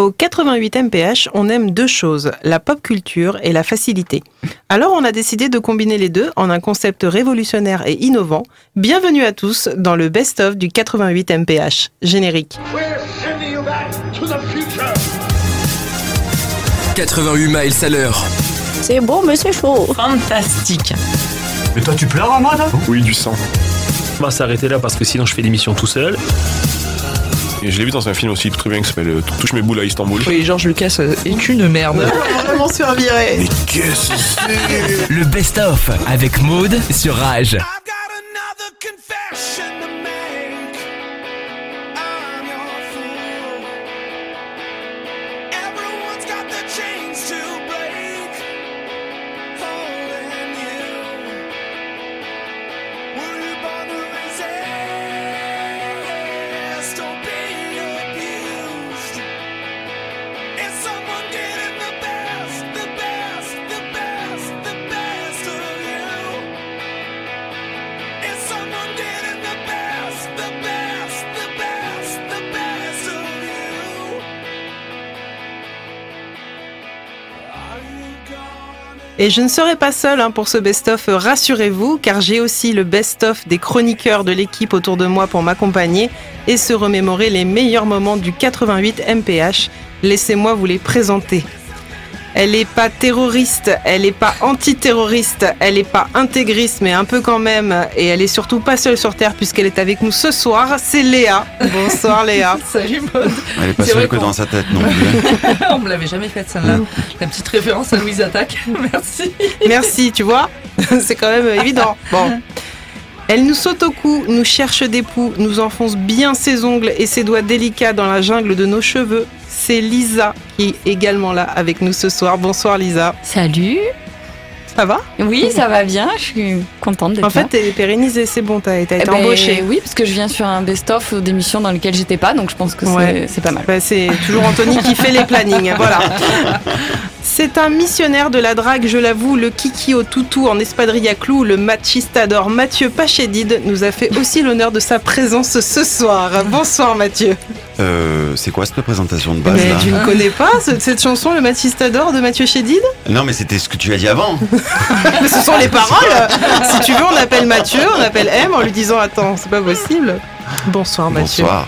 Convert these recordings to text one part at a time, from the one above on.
Au 88 MPH, on aime deux choses, la pop culture et la facilité. Alors on a décidé de combiner les deux en un concept révolutionnaire et innovant. Bienvenue à tous dans le best-of du 88 MPH. Générique. 88 miles à l'heure. C'est beau, mais c'est chaud. Fantastique. Mais toi, tu pleures, Ahmad Oui, du sang. On va s'arrêter là parce que sinon je fais l'émission tout seul. Et je l'ai vu dans un film aussi très bien qui s'appelle euh, Touche mes boules à Istanbul. Oui, Georges Lucas euh, est une merde. Vraiment se faire virer. Mais qu'est-ce que c'est? Le best-of avec Maude sur Rage. Et je ne serai pas seule hein, pour ce best-of, rassurez-vous, car j'ai aussi le best-of des chroniqueurs de l'équipe autour de moi pour m'accompagner et se remémorer les meilleurs moments du 88 MPH. Laissez-moi vous les présenter. Elle n'est pas terroriste, elle n'est pas antiterroriste, elle n'est pas intégriste, mais un peu quand même. Et elle est surtout pas seule sur Terre puisqu'elle est avec nous ce soir. C'est Léa. Bonsoir Léa. Salut Maud. Elle est pas seule que dans sa tête non plus. On me l'avait jamais faite celle-là. La petite référence à Louise Attaque. Merci. Merci, tu vois. C'est quand même évident. Bon. Elle nous saute au cou, nous cherche des poux, nous enfonce bien ses ongles et ses doigts délicats dans la jungle de nos cheveux. C'est Lisa qui est également là avec nous ce soir. Bonsoir Lisa. Salut. Ça va? Oui, ça va bien. Je suis contente d'être En fait, t'es pérennisé, c'est bon, t'as Eh été ben, embauchée. Oui, parce que je viens sur un best-of d'émissions dans lesquelles j'étais pas, donc je pense que c'est- Ouais. c'est pas mal. Bah, c'est toujours Anthony qui fait les plannings. Voilà. C'est un missionnaire de la drague, je l'avoue, le kiki au toutou en espadrille à clous, le machistador Mathieu Pachédide nous a fait aussi l'honneur de sa présence ce soir. Bonsoir Mathieu. Euh, c'est quoi cette présentation de base Mais là tu ne connais pas ce- cette chanson, le machistador de Mathieu Chédid? Non mais c'était ce que tu as dit avant. Mais ce sont les paroles Si tu veux, on appelle Mathieu, on appelle M en lui disant Attends, c'est pas possible. Bonsoir Mathieu. Bonsoir.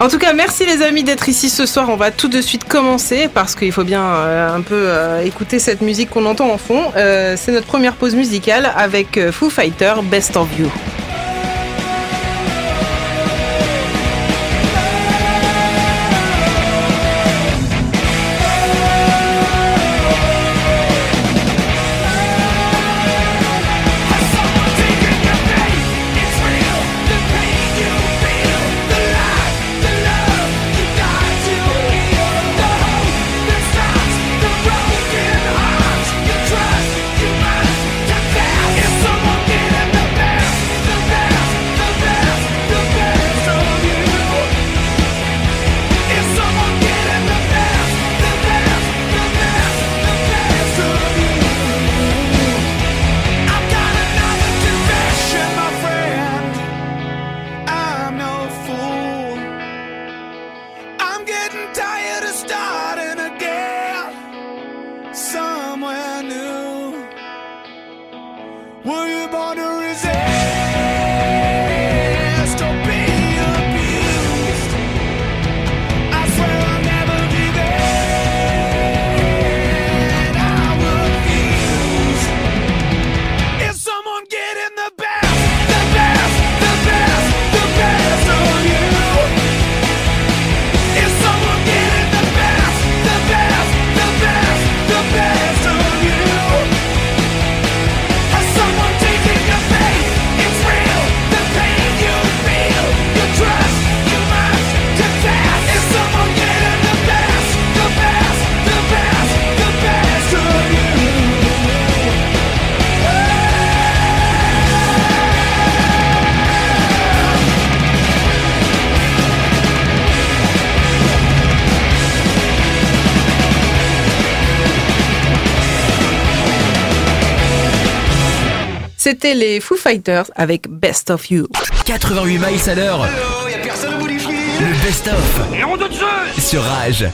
En tout cas, merci les amis d'être ici ce soir. On va tout de suite commencer parce qu'il faut bien euh, un peu euh, écouter cette musique qu'on entend en fond. Euh, c'est notre première pause musicale avec Foo Fighter Best of You. C'était les Foo Fighters avec Best of You. 88 miles à l'heure. Le best-of sur Rage.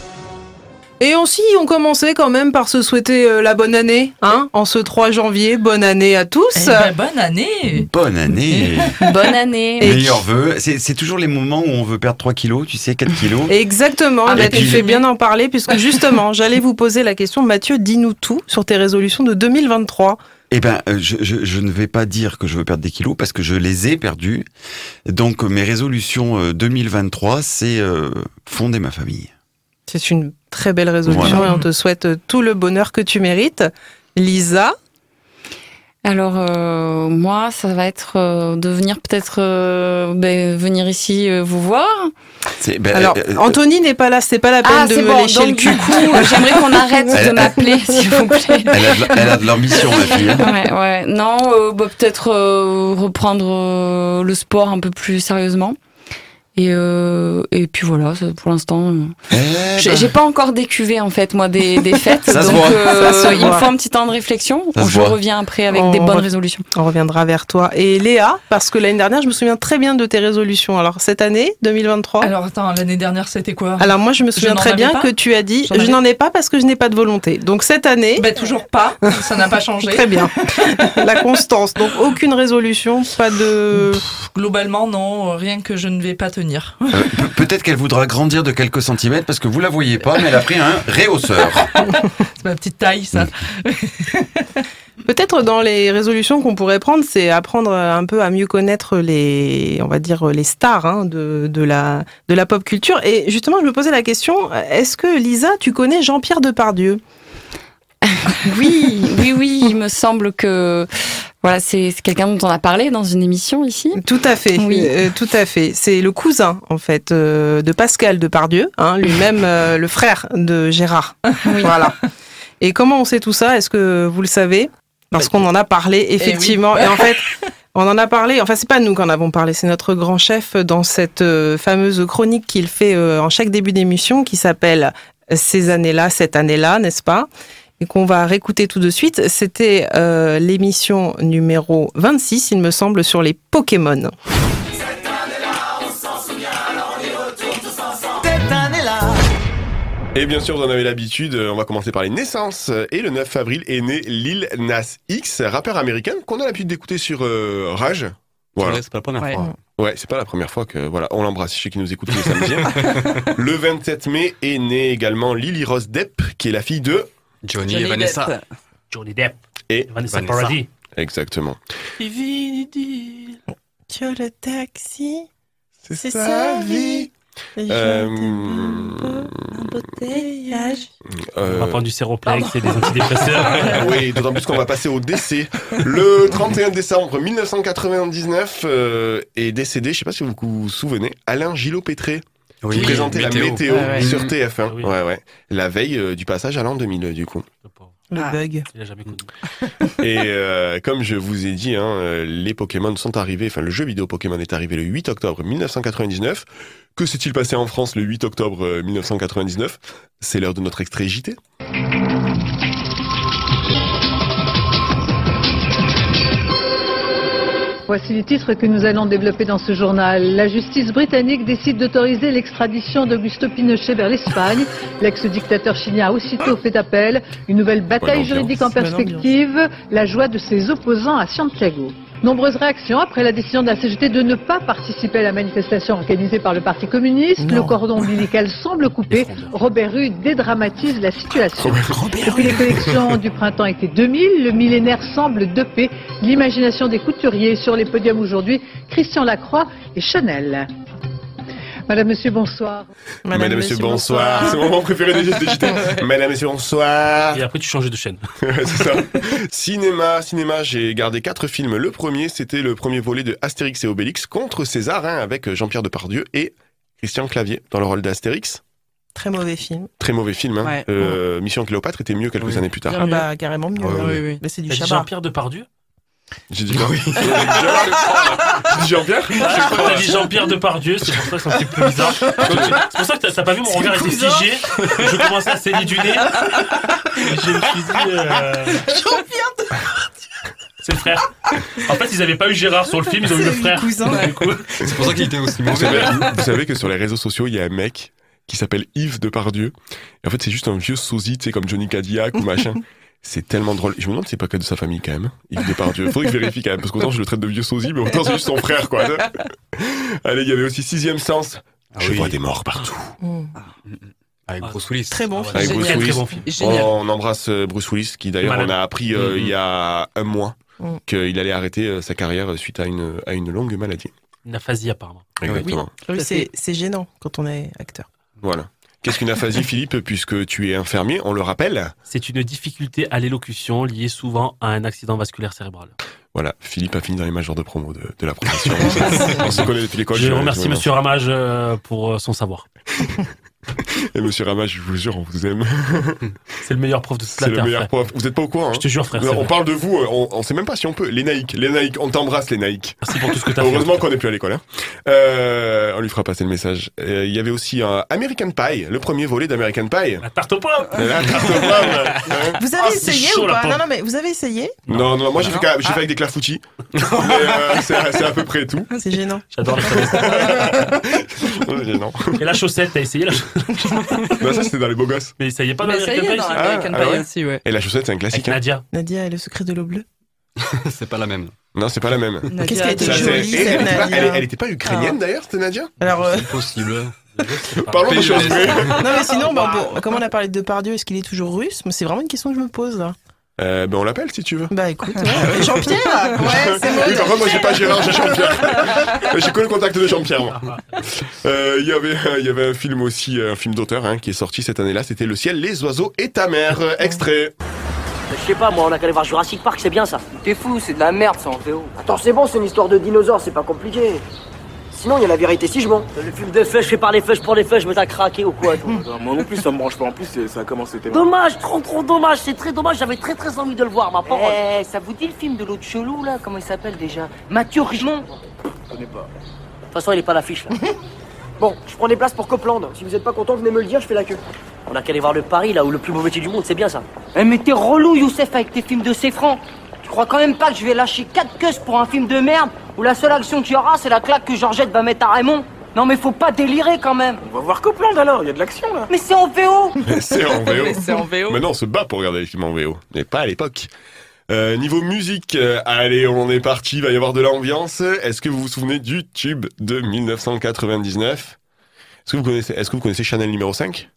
Et aussi, on commençait quand même par se souhaiter euh, la bonne année, hein, en ce 3 janvier. Bonne année à tous. Eh ben, bonne année Bonne année Bonne année. Meilleur vœu. C'est c'est toujours les moments où on veut perdre 3 kilos, tu sais, 4 kilos. Exactement, Ah, bah, tu fais bien d'en parler puisque justement, j'allais vous poser la question. Mathieu, dis-nous tout sur tes résolutions de 2023. Eh ben, euh, je, je, je ne vais pas dire que je veux perdre des kilos parce que je les ai perdus. Donc, euh, mes résolutions euh, 2023, c'est euh, fonder ma famille. C'est une très belle résolution Voilà. et on te souhaite tout le bonheur que tu mérites. Lisa, Alors euh, moi, ça va être euh, de venir peut-être euh, ben, venir ici euh, vous voir. C'est- ben, alors euh, Anthony n'est pas là, c'est pas la peine Ah, de c'est me bon. lécher le cul. du coup, j'aimerais qu'on arrête de m'appeler, s'il vous plaît. elle, a de, l'ambition, ma fille. hein. Ouais, ouais. Non, euh, bah, peut-être euh, reprendre euh, le sport un peu plus sérieusement. Et, euh, et puis voilà, pour l'instant, euh, Eh j'ai ben, j'ai pas encore décuvé en fait moi des, des fêtes, Ça se donc voit, euh, ça il me faut un petit temps de réflexion. Ça je voit. reviens après avec On des bonnes résolutions. On reviendra vers toi. Et Léa, parce que l'année dernière, je me souviens très bien de tes résolutions. Alors cette année, 2023 Alors attends, l'année dernière c'était quoi? Alors moi, je me souviens très bien pas que tu as dit, je n'en ai pas parce que je n'ai pas de volonté. Donc cette année, Ben toujours pas, ça n'a pas changé. très bien, la constance. Donc aucune résolution, pas de... Globalement non, rien que je ne vais pas tenir. Euh, pe- Peut-être qu'elle voudra grandir de quelques centimètres parce que vous la voyez pas, mais elle a pris un réhausseur. C'est ma petite taille ça. Peut-être dans les résolutions qu'on pourrait prendre, c'est apprendre un peu à mieux connaître les, on va dire les stars hein, de, de la de la pop culture. Et justement, je me posais la question est-ce que Lisa, tu connais Jean-Pierre Depardieu? Oui, oui, oui, il me semble que voilà, c'est quelqu'un dont on a parlé dans une émission ici. Tout à fait, Oui. euh, tout à fait. C'est le cousin en fait euh, de Pascal Depardieu, hein, lui-même euh, le frère de Gérard. Oui. Voilà. Et comment on sait tout ça? Est-ce que vous le savez? Parce qu'on en a parlé effectivement. Et, en fait, on en a parlé. Enfin, c'est pas nous qui en avons parlé, c'est notre grand chef dans cette euh, fameuse chronique qu'il fait euh, en chaque début d'émission, qui s'appelle Ces années-là, cette année-là, n'est-ce pas? Et qu'on va réécouter tout de suite. C'était euh, l'émission numéro 26, il me semble, sur les Pokémon. Et bien sûr, vous en avez l'habitude, on va commencer par les naissances. Et le 9 avril est né Lil Nas X, rappeur américain qu'on a l'habitude d'écouter sur euh, Rage. Voilà. C'est pas la première Ouais. fois. Ouais, c'est pas la première fois que voilà, on l'embrasse, je sais qu'il nous écoute tous les samedis. le 27 mai est né également Lily Rose Depp, qui est la fille de Johnny, Johnny et Vanessa. Depp. Johnny Depp. Et Vanessa, Vanessa. Paradis. exactement. Sur le taxi, C'est C'est sa vie. Euh, embouteillage. On Euh, va prendre du séroplex et des antidépresseurs. oui, d'autant plus qu'on va passer au décès. Le 31 décembre 1999 euh, est décédé, je sais pas si vous vous souvenez, Alain Gillot-Pétré, Oui, qui présentait la météo ouais. sur TF1. Ah oui. Ouais, ouais. La veille euh, du passage à l'an 2000, du coup. Le Ah. bug. Il a jamais connu. Et euh, comme je vous ai dit, hein, euh, les Pokémon sont arrivés, enfin le jeu vidéo Pokémon est arrivé le 8 octobre 1999. Que s'est-il passé en France le 8 octobre euh, 1999 C'est l'heure de notre extrait JT. Voici les titres que nous allons développer dans ce journal. La justice britannique décide d'autoriser l'extradition d'Augusto Pinochet vers l'Espagne. L'ex-dictateur chilien a aussitôt fait appel. Une nouvelle bataille juridique en perspective. La joie de ses opposants à Santiago. Nombreuses réactions après la décision de la CGT de ne pas participer à la manifestation organisée par le Parti communiste. Non. Le cordon ombilical semble coupé. Robert Rue dédramatise la situation. Depuis les collections du printemps été 2000, le millénaire semble dopé l'imagination des couturiers sur les podiums aujourd'hui. Christian Lacroix et Chanel. Madame, Monsieur, bonsoir. Madame, Monsieur, bonsoir. C'est mon moment préféré des JT. Madame, Monsieur, bonsoir. Et après, tu changes de chaîne. c'est ça. cinéma, cinéma, j'ai gardé quatre films. Le premier, c'était le premier volet de Astérix et Obélix contre César, hein, avec Jean-Pierre Depardieu et Christian Clavier dans le rôle d'Astérix. Très mauvais film. Très mauvais film. Hein. Ouais. Euh, Mission Cléopâtre était mieux quelques Oui. années plus tard. Ah mieux. bah carrément mieux. Ouais, oui, oui. Mais c'est du Chabat. Jean-Pierre Depardieu? J'ai dit quoi J'ai dit Jean-Pierre t'as dit Jean-Pierre Depardieu, c'est pour ça que c'est un petit peu bizarre. C'est pour ça que t'as- pas vu mon regard était figé. Je commençais à saigner du nez. Et je me suis dit. euh, C'est le frère. En fait, ils avaient pas eu Gérard sur le film, ils ont eu le frère. cousin. Du coup, C'est pour ça qu'il était aussi vous mauvais. savez, vous savez que sur les réseaux sociaux, il y a un mec qui s'appelle Yves Depardieu. Et en fait, c'est juste un vieux sosie, tu sais, comme Johnny Cadillac ou machin. C'est tellement drôle. Je me demande si c'est pas que de sa famille quand même. Yves Depardieu. Faudrait que je vérifie quand même, parce qu'autant je le traite de vieux sosie, mais autant c'est juste son frère, quoi. Allez, il y avait aussi Sixième Sens. Ah je oui. vois des morts partout. Mm. Avec Bruce Willis. Très bon Ah film. Avec Bruce Génial, Willis. très bon film. On embrasse euh, Bruce Willis, qui d'ailleurs, on a appris euh, Mhm. il y a un mois Mm. qu'il allait arrêter euh, sa carrière suite à une, à une longue maladie. Une aphasie, apparemment. Exactement. Oui, c'est gênant quand on est acteur. Voilà. Qu'est-ce qu'une aphasie, Philippe, puisque tu es infirmier, on le rappelle C'est une difficulté à l'élocution liée souvent à un accident vasculaire cérébral. Voilà, Philippe a fini dans les majors de promo de, de la profession. on se connaît depuis l'école. Je je- remercie Monsieur Ramage euh, pour euh, son savoir. Et monsieur Ramage, je vous jure, on vous aime. C'est le meilleur prof de toute C'est la le Terre. meilleur frère. prof. Vous n'êtes pas au courant, hein Je te jure, frère. c'est On vrai. parle de vous, euh, on, on sait même pas si on peut. Les naïcs, les naïcs, on t'embrasse les naïcs. Merci pour tout ce que tu as fait. Heureusement qu'on n'est plus à l'école. Hein. Euh, on lui fera passer le message. Euh, Il y avait aussi un American Pie, le premier volet d'American Pie. La tarte aux pommes La tarte aux pommes. Hein Vous avez Ah, c'est essayé chaud, ou pas. Non, non, mais vous avez essayé Non, non, moi j'ai fait, fait avec des clafoutis. Euh, c'est c'est à peu près tout. C'est gênant. J'adore la Ouais, non. Et la chaussette, t'as essayé la chaussette non, ça c'était dans les beaux gosses. Mais ça y est pas dans Mais ça y American est, Pie, dans ça American Ah, Pie ah ouais aussi, ouais. Et la chaussette, c'est un Avec classique. hein. Nadia. Nadia et le secret de l'eau bleue. C'est pas la même. Non, c'est pas la même. Qu'est-ce qu'elle était jolie, elle, cette était pas, Nadia. elle, elle était pas ukrainienne d'ailleurs, c'était Nadia? Alors, euh, C'est possible. Parlons de PUS. choses non, mais sinon, bah, bon, comme on a parlé de Depardieu, est-ce qu'il est toujours russe? Mais c'est vraiment une question que je me pose là. Euh, ben on l'appelle si tu veux. Bah écoute, ouais. Jean-Pierre Ouais, c'est Oui, par contre, moi j'ai pas Gérard, j'ai Jean-Pierre. j'ai que le contact de Jean-Pierre. moi. Euh, Il y avait, il y avait un film aussi, un film d'auteur hein, qui est sorti cette année-là. C'était Le ciel, les oiseaux et ta mère. euh, Extrait. Je sais pas, moi, on a qu'à aller voir Jurassic Park, c'est bien ça. T'es fou, c'est de la merde ça en VO. Attends, c'est bon, c'est une histoire de dinosaures, c'est pas compliqué. Sinon, il y a la vérité si je mens. Le film de feuilles, fait par les feuilles pour les feuilles, je me t'as craqué ou quoi toi Moi non plus, ça me branche pas. En plus, ça a commencé tellement. Dommage, trop trop dommage, c'est très dommage, j'avais très très envie de le voir, ma parole. Eh, ça vous dit le film de l'autre chelou là Comment il s'appelle déjà? Mathieu Richemont Je connais pas. De toute façon, il est pas à l'affiche là. Bon, je prends des places pour Copland. Si vous êtes pas content, venez me le dire, je fais la queue. On a qu'à aller voir le Paris là où le plus beau métier du monde, c'est bien ça. Eh, mais t'es relou, Youssef, avec tes films de C-Franc. Tu crois quand même pas que je vais lâcher 4 queues pour un film de merde où la seule action qu'il y aura, c'est la claque que Georgette va mettre à Raymond? Non, mais faut pas délirer quand même. On va voir Copland alors, il y a de l'action là. Mais c'est en VO C'est en VO. Mais c'est en VO. Maintenant, on se bat pour regarder les films en VO, mais pas à l'époque. Euh, niveau musique, euh, allez, on est parti, il va y avoir de l'ambiance. Est-ce que vous vous souvenez du tube de 1999 Est-ce que vous connaissez, est-ce que vous connaissez Chanel numéro 5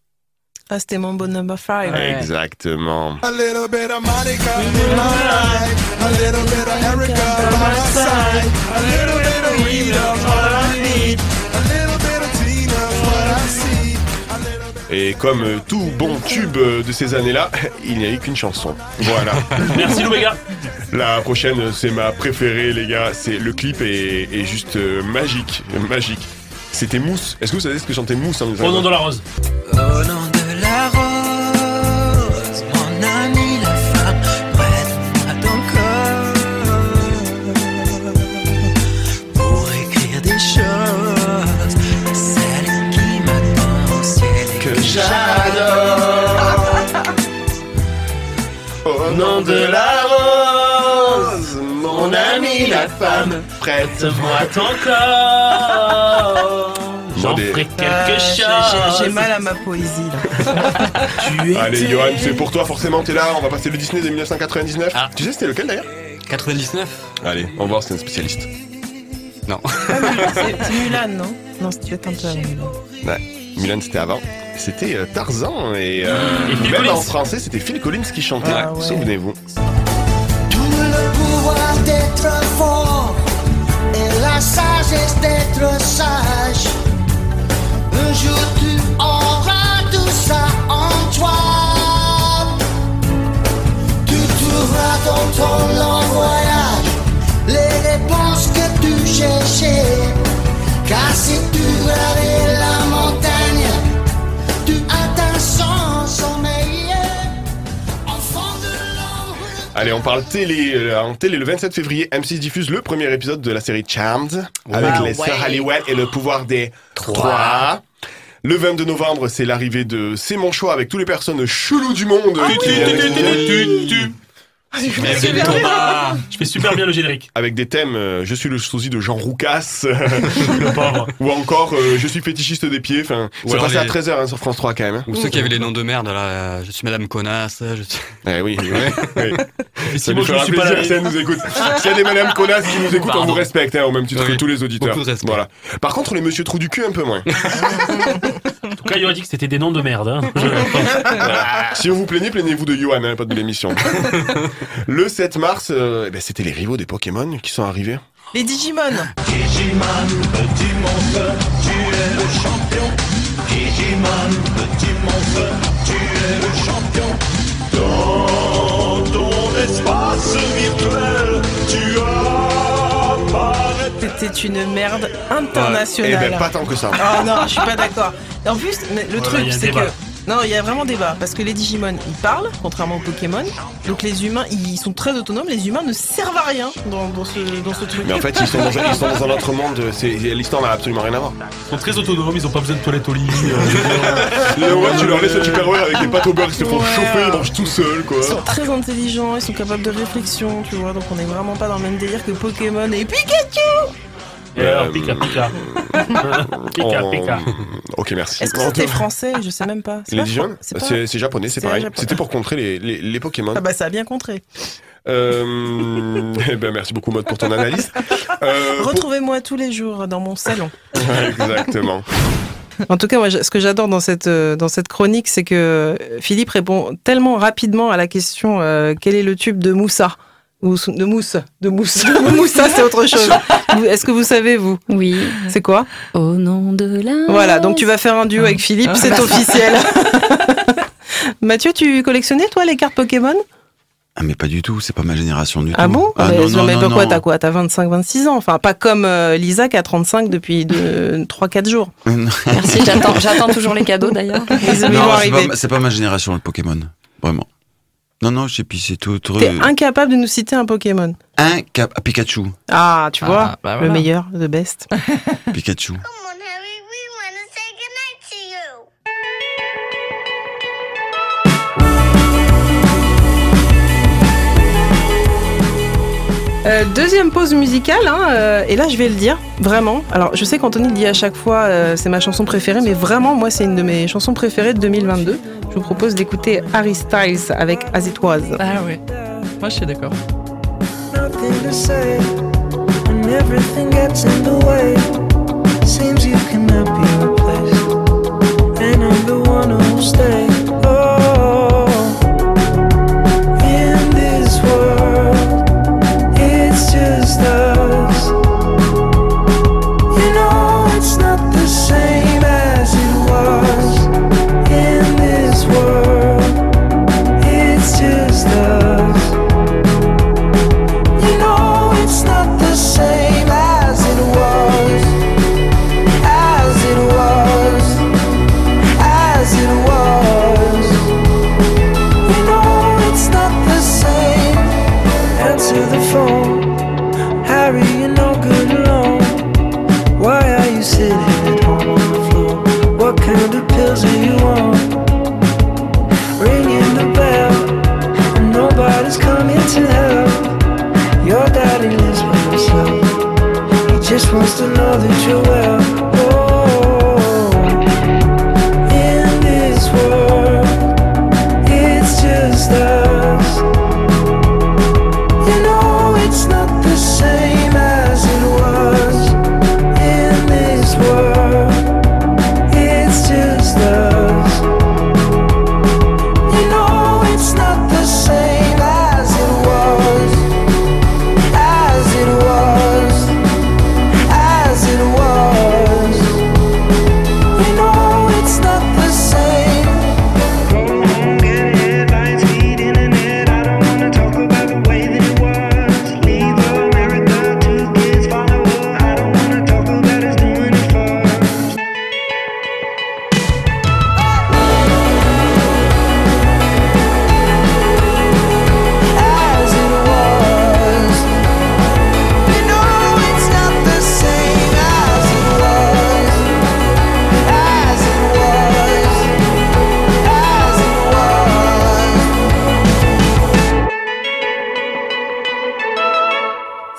Ah, c'était mon bon number 5. Exactement. A little bit of Monica in my life, a little bit of Erica by my side, a little bit of Rita's what I need, a little bit of Tina's what I see. a little bit- Et comme euh, tout bon tube euh, de ces années-là, il n'y a eu qu'une chanson. Voilà. Merci Loubega. La prochaine, c'est ma préférée, les gars. C'est le clip est, est juste euh, magique, magique. C'était Mousse. Est-ce que vous savez ce que chantait Mousse en Au nom de la rose. Au nom nom de la rose, Mon ami la femme, prête-moi ton corps. Des- quelque Euh, j'ai- chose. j'ai- mal à ma poésie là. Tu es Allez, Johan, c'est pour toi, forcément, t'es là. On va passer le Disney de 1999. Ah. Tu sais, c'était lequel d'ailleurs 99 Allez, on va voir, c'est un spécialiste. Non. C'est c'est Mulan, non Non, c'était un peu Mulan. Ouais, Milan, c'était avant. C'était euh, Tarzan et, euh, Et même Collins. en français, c'était Phil Collins qui chantait. Ah ouais. Souvenez-vous. Tout le pouvoir d'être fort et la sagesse d'être sage. Allez, on parle télé. euh, En télé, le 27 février, M6 diffuse le premier épisode de la série Charmed avec Wow, les sœurs. Halliwell et le pouvoir des trois. Le 22 novembre, c'est l'arrivée de C'est mon choix avec toutes les personnes cheloues du monde. viennent- Bien. Je fais super bien le générique. Avec des thèmes, euh, je suis le sosie de Jean Roucas, Le pauvre. ou encore euh, je suis fétichiste des pieds. Enfin, Ou ça alors passait à les- 13h sur France 3 quand même. hein. Ou ceux qui avaient les noms de merde, là, euh, je suis Madame Connasse, je suis... Eh oui, oui, oui. Et Ça si nous moi je fera suis pas plaisir là. si elle nous écoute. S'il y a des Madame Connasse qui nous écoutent, on Pardon. vous respecte, hein, au même titre Oui, que tous les auditeurs. beaucoup de respect. Voilà. Par contre, les Monsieur Trou du cul, un peu moins. En tout cas, il aurait dit que c'était des noms de merde. hein. Je- si vous vous plaignez, plaignez-vous de Johan, hein, pas de l'émission. Le 7 mars, euh, eh ben, c'était les rivaux des Pokémon qui sont arrivés. Les Digimon. Digimon, petit monstre, tu es le champion. Digimon, petit monstre, tu es le champion. Dans ton espace virtuel, tu apparais. C'était une merde Eh internationale. ben, pas tant que ça. Ah non, je suis pas d'accord. En plus, le truc, c'est que. Non, il y a vraiment débat. Parce que les Digimon, ils parlent, contrairement aux Pokémon. Donc les humains, ils sont très autonomes. Les humains ne servent à rien dans, dans ce, dans ce truc. Mais en fait, ils sont dans un, ils sont dans un autre monde. c'est- L'histoire n'a absolument rien à voir. Ils sont très autonomes, ils ont pas besoin de toilette au lit. euh, ouais, tu leur laisses un Tupperware avec des pâtes au beurre, ils se font Ouais. chauffer, ils mangent tout seuls, quoi. Ils sont très intelligents, ils sont capables de réflexion, tu vois. Donc on est vraiment pas dans le même délire que Pokémon et Pikachu. Et alors, Pika, Pika. Pika, En- Pika. Ok, merci. Est-ce que c'était français Je sais même pas. C'est Les pas Digimon c'est pas- C'est c'est japonais, c'est pareil. C'était pour contrer les, les, les Pokémon. Ah bah ça a bien contré. Euh, eh ben, merci beaucoup, Maud, pour ton analyse. Euh, pour- Retrouvez-moi tous les jours dans mon salon. Exactement. En tout cas, moi, ce que j'adore dans cette, euh, dans cette chronique, c'est que Philippe répond tellement rapidement à la question euh, quel est le tube de Moussa? Ou sou- de mousse, de mousse. Moussa, c'est autre chose. Est-ce que vous savez vous Oui. C'est quoi Au nom de la. Voilà, donc tu vas faire un duo avec Philippe, c'est officiel. Mathieu, tu collectionnais toi les cartes Pokémon Ah, mais pas du tout, c'est pas ma génération du Ah tout. bon ah, mais, non, non, mais non, pourquoi non. t'as quoi T'as 25-26 ans Enfin, pas comme euh, Lisa qui a 35 depuis 3-4 jours. Merci, j'attends, j'attends toujours les cadeaux d'ailleurs. Ils vont arriver. c'est pas ma génération, le Pokémon. Vraiment. Non, non, je sais plus, c'est tout autre. T'es incapable de nous citer un Pokémon. Un cap... ah, Pikachu. Ah, tu Ah, vois, bah le meilleur, le best. Pikachu. Euh, deuxième pause musicale, hein, euh, et là je vais le dire, vraiment. Alors je sais qu'Anthony le dit à chaque fois, euh, c'est ma chanson préférée, mais vraiment, moi c'est une de mes chansons préférées de 2022. Je vous propose d'écouter Harry Styles avec As It Was. Ah ouais. Moi, je suis d'accord. nothing to say when everything gets in the way. Seems you cannot be replaced, and I'm the one who'll stay.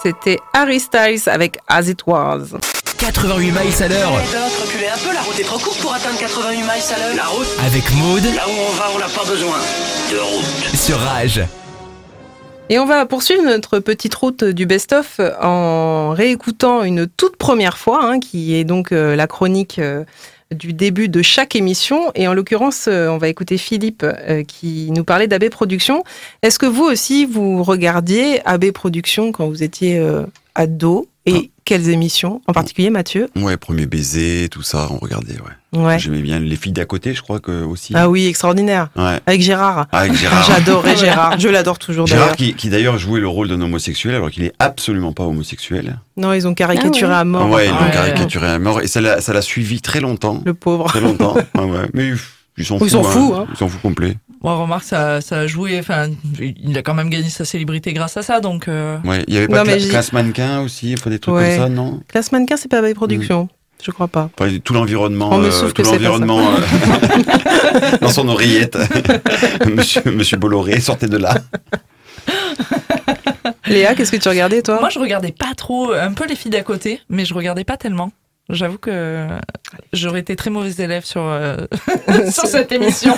C'était Harry Styles avec As It Was. 88 miles à l'heure reculez un peu, la route est trop courte pour atteindre 88 miles à l'heure. La route avec Maude Là où on va, on n'a pas besoin de route. sur Rage. Et on va poursuivre notre petite route du best-of en réécoutant une toute première fois, hein, qui est donc euh, la chronique euh, du début de chaque émission. Et en l'occurrence, euh, on va écouter Philippe euh, qui nous parlait d'AB Productions. Est-ce que vous aussi, vous regardiez AB Productions quand vous étiez euh, ado Et quelles émissions En particulier, Mathieu Ouais, premier baiser, tout ça, on regardait, ouais. Ouais. J'aimais bien les filles d'à côté, je crois que aussi. Ah oui, extraordinaire. Ouais. Avec Gérard. Ah, avec Gérard. J'adorais Gérard. Je l'adore toujours Gérard qui, qui d'ailleurs jouait le rôle d'un homosexuel alors qu'il est absolument pas homosexuel. Non, ils ont caricaturé à mort. Ouais, ils l'ont Ouais. caricaturé à mort et ça l'a suivi très longtemps. Le pauvre. Très longtemps. Ouais. Mais ils s'en Ils s'en foutent, hein. Ils s'en foutent complet. Bon, remarque, ça, ça a joué, enfin, il a quand même gagné sa célébrité grâce à ça, donc. euh, Ouais, il y avait Non, pas j'ai- classe mannequin aussi, enfin des trucs Ouais. comme ça, non? Classe mannequin, c'est pas AB Productions. Je crois pas. Enfin, tout l'environnement, On me euh, tout l'environnement euh, dans son oreillette. Monsieur, Monsieur Bolloré, sortez de là. Léa, qu'est-ce que tu regardais toi? Moi, je regardais pas trop, un peu les filles d'à côté, mais je regardais pas tellement. J'avoue que j'aurais été très mauvaise élève sur, euh, sur cette émission.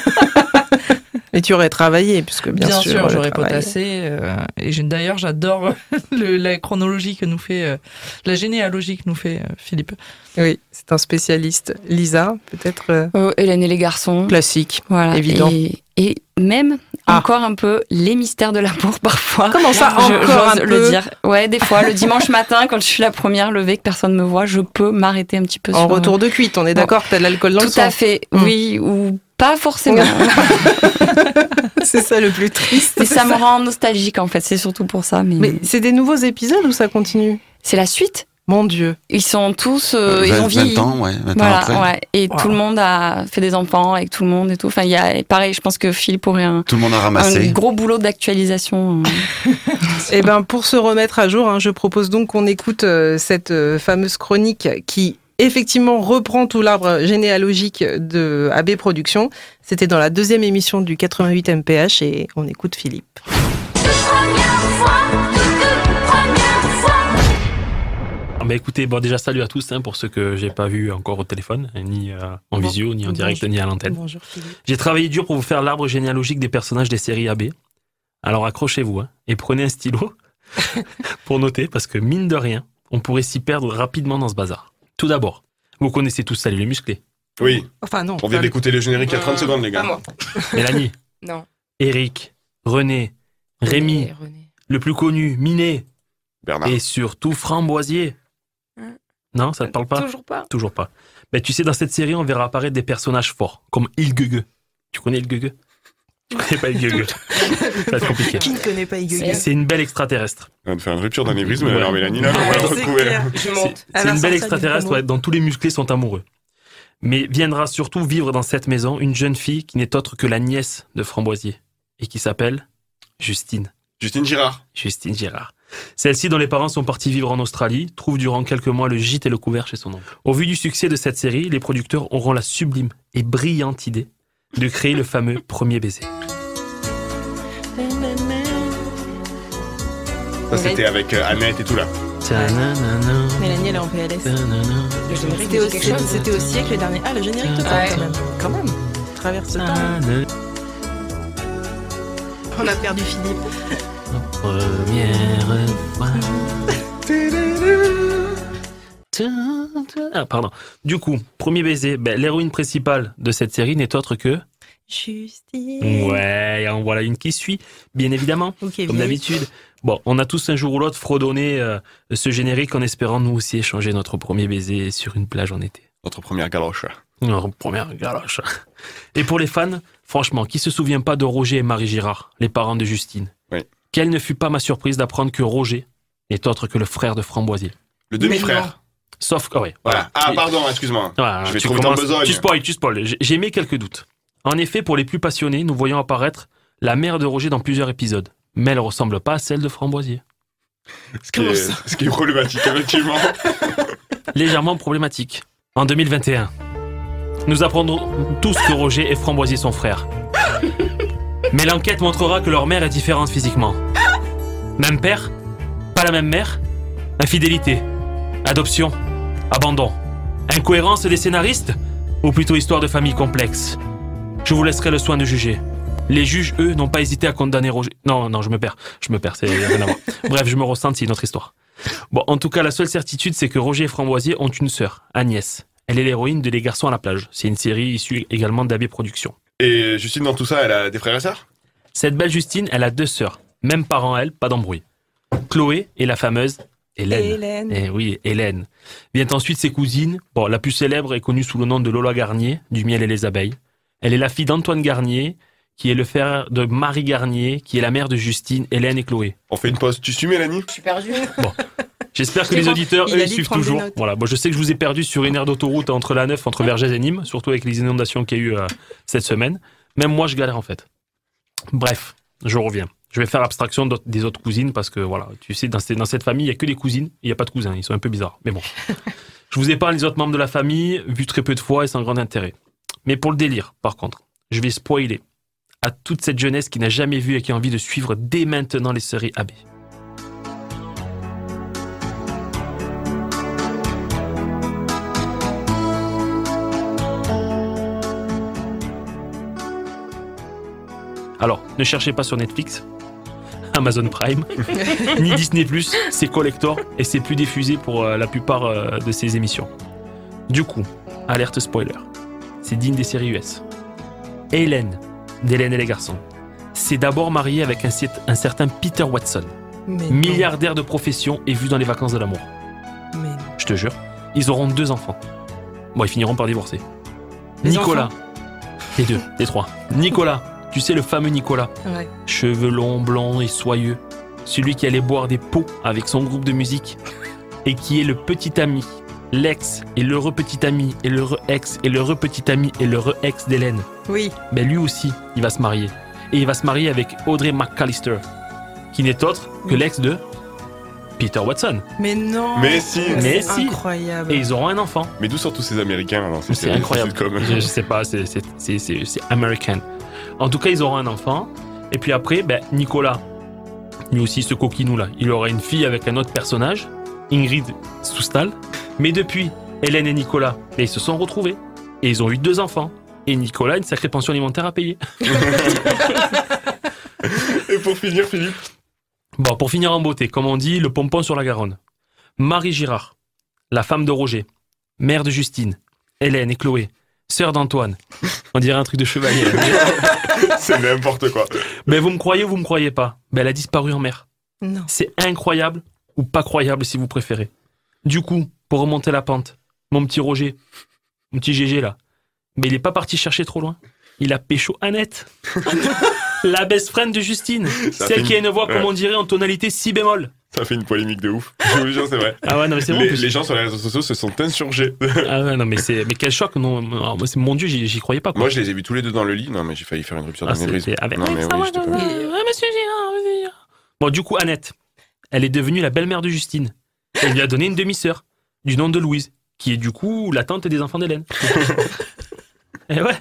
Et tu aurais travaillé, puisque bien, Bien, sûr, le j'aurais potassé. euh, et j'ai- d'ailleurs, j'adore le- la chronologie que nous fait, euh, la généalogie que nous fait euh, Philippe. Oui, c'est un spécialiste. Lisa, peut-être euh, Euh, Hélène et les garçons. classique. Voilà. Évident. Et, et même encore un peu les mystères de l'amour parfois. Comment ça, Je- encore un le peu dire. Ouais, des fois, le dimanche matin, quand je suis la première levée, que personne me voit, je peux m'arrêter un petit peu. En sur- retour de cuite, on est d'accord que t'as de l'alcool dans le Tout sang. à fait, Mm. oui, ou pas forcément. c'est ça le plus triste. Et ça me rend nostalgique en fait, c'est surtout pour ça. Mais, Mais c'est des nouveaux épisodes ou ça continue? C'est la suite. Mon Dieu. Ils sont tous, euh, Euh, ils 20 ont vieilli. 20 ans, ouais, 20 ans Voilà, après. ouais. Et Wow. tout le monde a fait des enfants avec tout le monde et tout. Enfin, il y a, pareil, je pense que Philippe aurait un, Tout le monde a un ramassé. gros boulot d'actualisation. euh. Eh ben, pour se remettre à jour, hein, je propose donc qu'on écoute euh, cette euh, fameuse chronique qui effectivement reprend tout l'arbre généalogique de AB Productions. C'était dans la deuxième émission du 88 MPH et on écoute Philippe. Ah bah écoutez, bon déjà salut à tous hein, pour ceux que j'ai pas vu encore au téléphone, ni euh, en Bon- visio, ni en direct, bonjour. ni à l'antenne. Bonjour Philippe. J'ai travaillé dur pour vous faire l'arbre généalogique des personnages des séries AB. Alors accrochez-vous hein, et prenez un stylo pour noter parce que mine de rien, on pourrait s'y perdre rapidement dans ce bazar. Tout d'abord, vous connaissez tous Salut les musclés. Oui, Enfin non. on vient d'écouter le générique il y a 30 secondes, les gars. Mélanie, Non. Eric, René, Rémi, le plus connu, Minet Bernard. et surtout Framboisier. Hein Non, ça te parle pas? Toujours pas. Toujours pas. Mais tu sais, dans cette série, on verra apparaître des personnages forts, comme Ilgugue. Tu connais Ilgugue connais pas va être compliqué. Qui ne connaît pas Igugu C'est une belle extraterrestre. On de faire une rupture d'anévrisme, Ouais. alors Mélanie, là, on va retrouver. C'est une belle extraterrestre ouais, dont tous les musclés sont amoureux. Mais viendra surtout vivre dans cette maison une jeune fille qui n'est autre que la nièce de Framboisier et qui s'appelle Justine. Justine Girard. Justine Girard. Celle-ci, dont les parents sont partis vivre en Australie, trouve durant quelques mois le gîte et le couvert chez son oncle. Au vu du succès de cette série, les producteurs auront la sublime et brillante idée de créer le fameux premier baiser. Ça, c'était avec euh, Annette et tout, là. Mélanie, elle est en PLS. C'était au, c'était- c'était au siècle dernier. Ah, le générique total, Ouais. quand même. Quand même. Traverse le temps. On a perdu Philippe. Première fois. Ah, pardon. Du coup, premier baiser, ben, l'héroïne principale de cette série n'est autre que. Justine. Ouais, et en voilà une qui suit, bien évidemment, comme d'habitude. Bon, on a tous un jour ou l'autre fredonné euh, ce générique en espérant nous aussi échanger notre premier baiser sur une plage en été. Notre première galoche. Notre première galoche. Et pour les fans, franchement, qui se souvient pas de Roger et Marie Girard, les parents de Justine? Oui. Quelle ne fut pas ma surprise d'apprendre que Roger n'est autre que le frère de Framboisier. Le demi-frère. Sauf que, oui. Voilà. Ah, pardon, excuse-moi. Voilà, Je vais tu trop vite en commences- besogne. Tu spoil, tu spoil. J'ai- J'ai mis quelques doutes. En effet, pour les plus passionnés, nous voyons apparaître la mère de Roger dans plusieurs épisodes. Mais elle ressemble pas à celle de Framboisier. Ce qui, est, ce qui est problématique, effectivement. Légèrement problématique. En 2021, nous apprendrons tous que Roger et Framboisier sont frères. Mais l'enquête montrera que leur mère est différente physiquement. Même père, pas la même mère, Infidélité, adoption, abandon, incohérence des scénaristes? Ou plutôt histoire de famille complexe? Je vous laisserai le soin de juger. Les juges, eux, n'ont pas hésité à condamner Roger. Non, non, je me perds. Je me perds, c'est rien à voir. Bref, je me ressens, c'est une autre histoire. Bon, en tout cas, la seule certitude, c'est que Roger et Framboisier ont une sœur, Agnès. Elle est l'héroïne de Les Garçons à la plage. C'est une série issue également d'AB Productions. Et Justine, dans tout ça, elle a des frères et sœurs? Cette belle Justine, elle a deux sœurs. Même parents, elle, pas d'embrouille. Chloé et la fameuse Hélène. Hélène. Eh oui, Hélène. Vient ensuite ses cousines. Bon, la plus célèbre est connue sous le nom de Lola Garnier, du miel et les abeilles. Elle est la fille d'Antoine Garnier, qui est le frère de Marie Garnier, qui est la mère de Justine, Hélène et Chloé. On fait une pause. Tu suis Mélanie? Je suis perdu. J'espère que les auditeurs, eux, ils suivent toujours. Voilà. Bon, je sais que je vous ai perdu sur une aire d'autoroute entre la 9, entre Vergès et Nîmes, surtout avec les inondations qu'il y a eu euh, cette semaine. Même moi, je galère en fait. Bref, je reviens. Je vais faire abstraction des autres cousines parce que voilà, tu sais, dans, ces- dans cette famille, il n'y a que des cousines, il n'y a pas de cousins, ils sont un peu bizarres. Mais bon. je vous épargne les autres membres de la famille, vu très peu de fois et sans grand intérêt. Mais pour le délire, par contre, je vais spoiler à toute cette jeunesse qui n'a jamais vu et qui a envie de suivre dès maintenant les séries AB. Alors, ne cherchez pas sur Netflix, Amazon Prime, ni Disney ⁇ c'est collector et c'est plus diffusé pour euh, la plupart euh, de ces émissions. Du coup, alerte spoiler, c'est digne des séries US. Hélène, d'Hélène et les garçons, s'est d'abord mariée avec un, cer- un certain Peter Watson, Mais non. milliardaire de profession et vu dans les vacances de l'amour. Je te jure, ils auront deux enfants. Bon, ils finiront par divorcer. Les Nicolas, enfants les deux, les trois. Nicolas, tu sais le fameux Nicolas, Ouais. cheveux longs, blancs et soyeux, celui qui allait boire des pots avec son groupe de musique et qui est le petit ami, l'ex et l'heureux petit ami et l'heureux ex et l'heureux petit ami et l'heureux ex d'Hélène. Oui. Ben lui aussi, il va se marier. Et il va se marier avec Audrey McAllister, qui n'est autre que l'ex de Peter Watson. Mais non. Mais si. Mais C'est si. Incroyable. Et ils auront un enfant. Mais d'où sortent tous ces Américains C'est incroyable. Je, je sais pas, c'est- c'est c'est- c'est- c'est American. En tout cas, ils auront un enfant. Et puis après, ben, Nicolas, lui aussi, ce coquinou là, il aura une fille avec un autre personnage, Ingrid Soustal. Mais depuis, Hélène et Nicolas, ben, ils se sont retrouvés. Et ils ont eu deux enfants. Et Nicolas a une sacrée pension alimentaire à payer. Et pour finir, Philippe Bon, pour finir en beauté, comme on dit, le pompon sur la Garonne. Marie Girard, la femme de Roger, mère de Justine, Hélène et Chloé, sœur d'Antoine. On dirait un truc de chevalier. C'est n'importe quoi. Mais vous me croyez ou vous me croyez pas Ben, Elle a disparu en mer. Non. C'est incroyable ou pas croyable si vous préférez. Du coup, pour remonter la pente, mon petit Roger, mon petit GG là, mais il est pas parti chercher trop loin. Il a pécho Annette, la best friend de Justine, Ça celle qui a une- voix, comme on dirait, en tonalité si bémol. Ça fait une polémique de ouf. Je vous jure, c'est vrai. Ah ouais, non mais c'est bon. Les, gens sur les réseaux sociaux se sont insurgés. Ah ouais, non mais c'est mais quel choc non moi, mon dieu j'y croyais pas quoi. Moi, je les ai vus tous les deux dans le lit. Non, mais j'ai failli faire une rupture Ah, d'anévrisme. avec- Non, mais Ah, oui, ouais, ouais, monsieur Girard. Bon du coup Annette, elle est devenue la belle-mère de Justine. Elle lui a donné une demi-sœur du nom de Louise, qui est du coup la tante des enfants d'Hélène. Et ouais.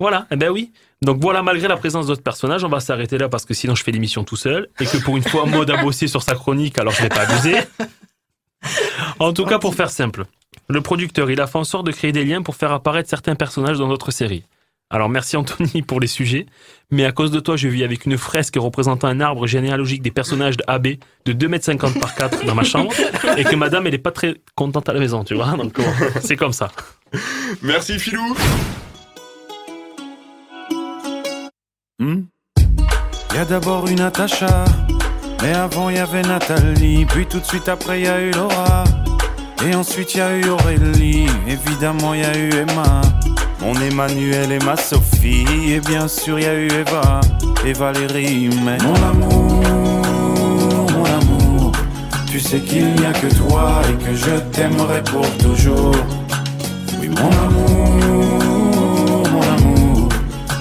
Voilà, eh ben oui. Donc voilà, malgré la présence d'autres personnages, on va s'arrêter là parce que sinon je fais l'émission tout seul et que pour une fois, Maud a bossé sur sa chronique, alors je vais pas abuser. En tout cas, pour faire simple, le producteur, il a fait en sorte de créer des liens pour faire apparaître certains personnages dans notre série. Alors merci Anthony pour les sujets, mais à cause de toi, je vis avec une fresque représentant un arbre généalogique des personnages de de 2m50 par 4 dans ma chambre et que madame, elle est pas très contente à la maison, tu vois. Donc c'est comme ça. Merci, Philou. Hmm? Y a d'abord eu Natacha, mais avant y avait Nathalie, puis tout de suite après y a eu Laura, et ensuite y a eu Aurélie, évidemment y a eu Emma, mon Emmanuel et ma Sophie, et bien sûr y a eu Eva et Valérie, mais mon amour, mon amour, tu sais qu'il n'y a que toi et que je t'aimerai pour toujours. Oui, mon amour.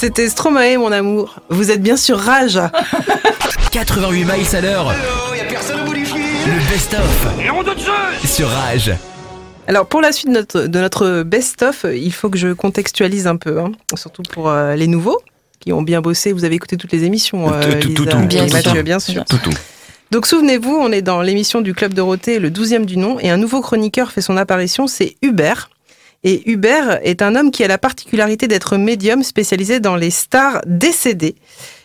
C'était Stromae, mon amour. Vous êtes bien sur Rage. 88 miles à l'heure. Le best-of. Sur Rage. Alors pour la suite de notre, de notre best-of, il faut que je contextualise un peu, hein. surtout pour euh, les nouveaux qui ont bien bossé. Vous avez écouté toutes les émissions, euh, Tout, tout, Lisa tout, et bien Mathieu, sûr. bien sûr. Tout, tout. Donc souvenez-vous, on est dans l'émission du Club Dorothée, le 12e du nom, et un nouveau chroniqueur fait son apparition, c'est Hubert. Et Hubert est un homme qui a la particularité d'être médium spécialisé dans les stars décédées.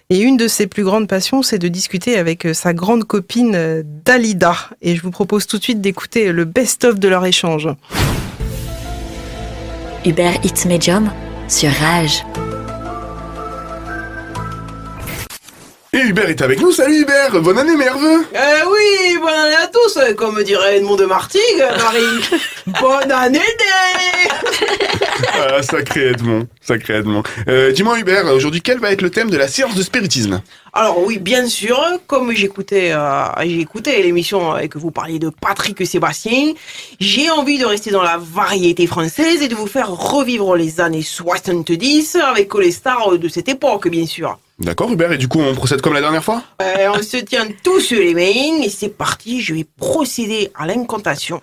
Et une de ses plus grandes passions, c'est de discuter avec euh, sa grande copine euh, Dalida. Et je vous propose tout de suite d'écouter le best-of de leur échange. Hubert It's Medium sur Rage. Et Hubert est avec nous. Salut Hubert, bonne année merveilleux. Eh oui, bonne année à tous, comme dirait Edmond de Martigues, Marie. bonne année Ah, sacré Edmond, sacré Edmond. Euh, Dis-moi Hubert, aujourd'hui quel va être le thème de la séance de spiritisme? Alors oui, bien sûr, comme j'écoutais euh, l'émission et que vous parliez de Patrick Sébastien, j'ai envie de rester dans la variété française et de vous faire revivre les années 70 avec les stars de cette époque, bien sûr. D'accord Hubert, et du coup on procède comme la dernière fois? Euh, on se tient tous les mains et c'est parti, je vais procéder à l'incantation.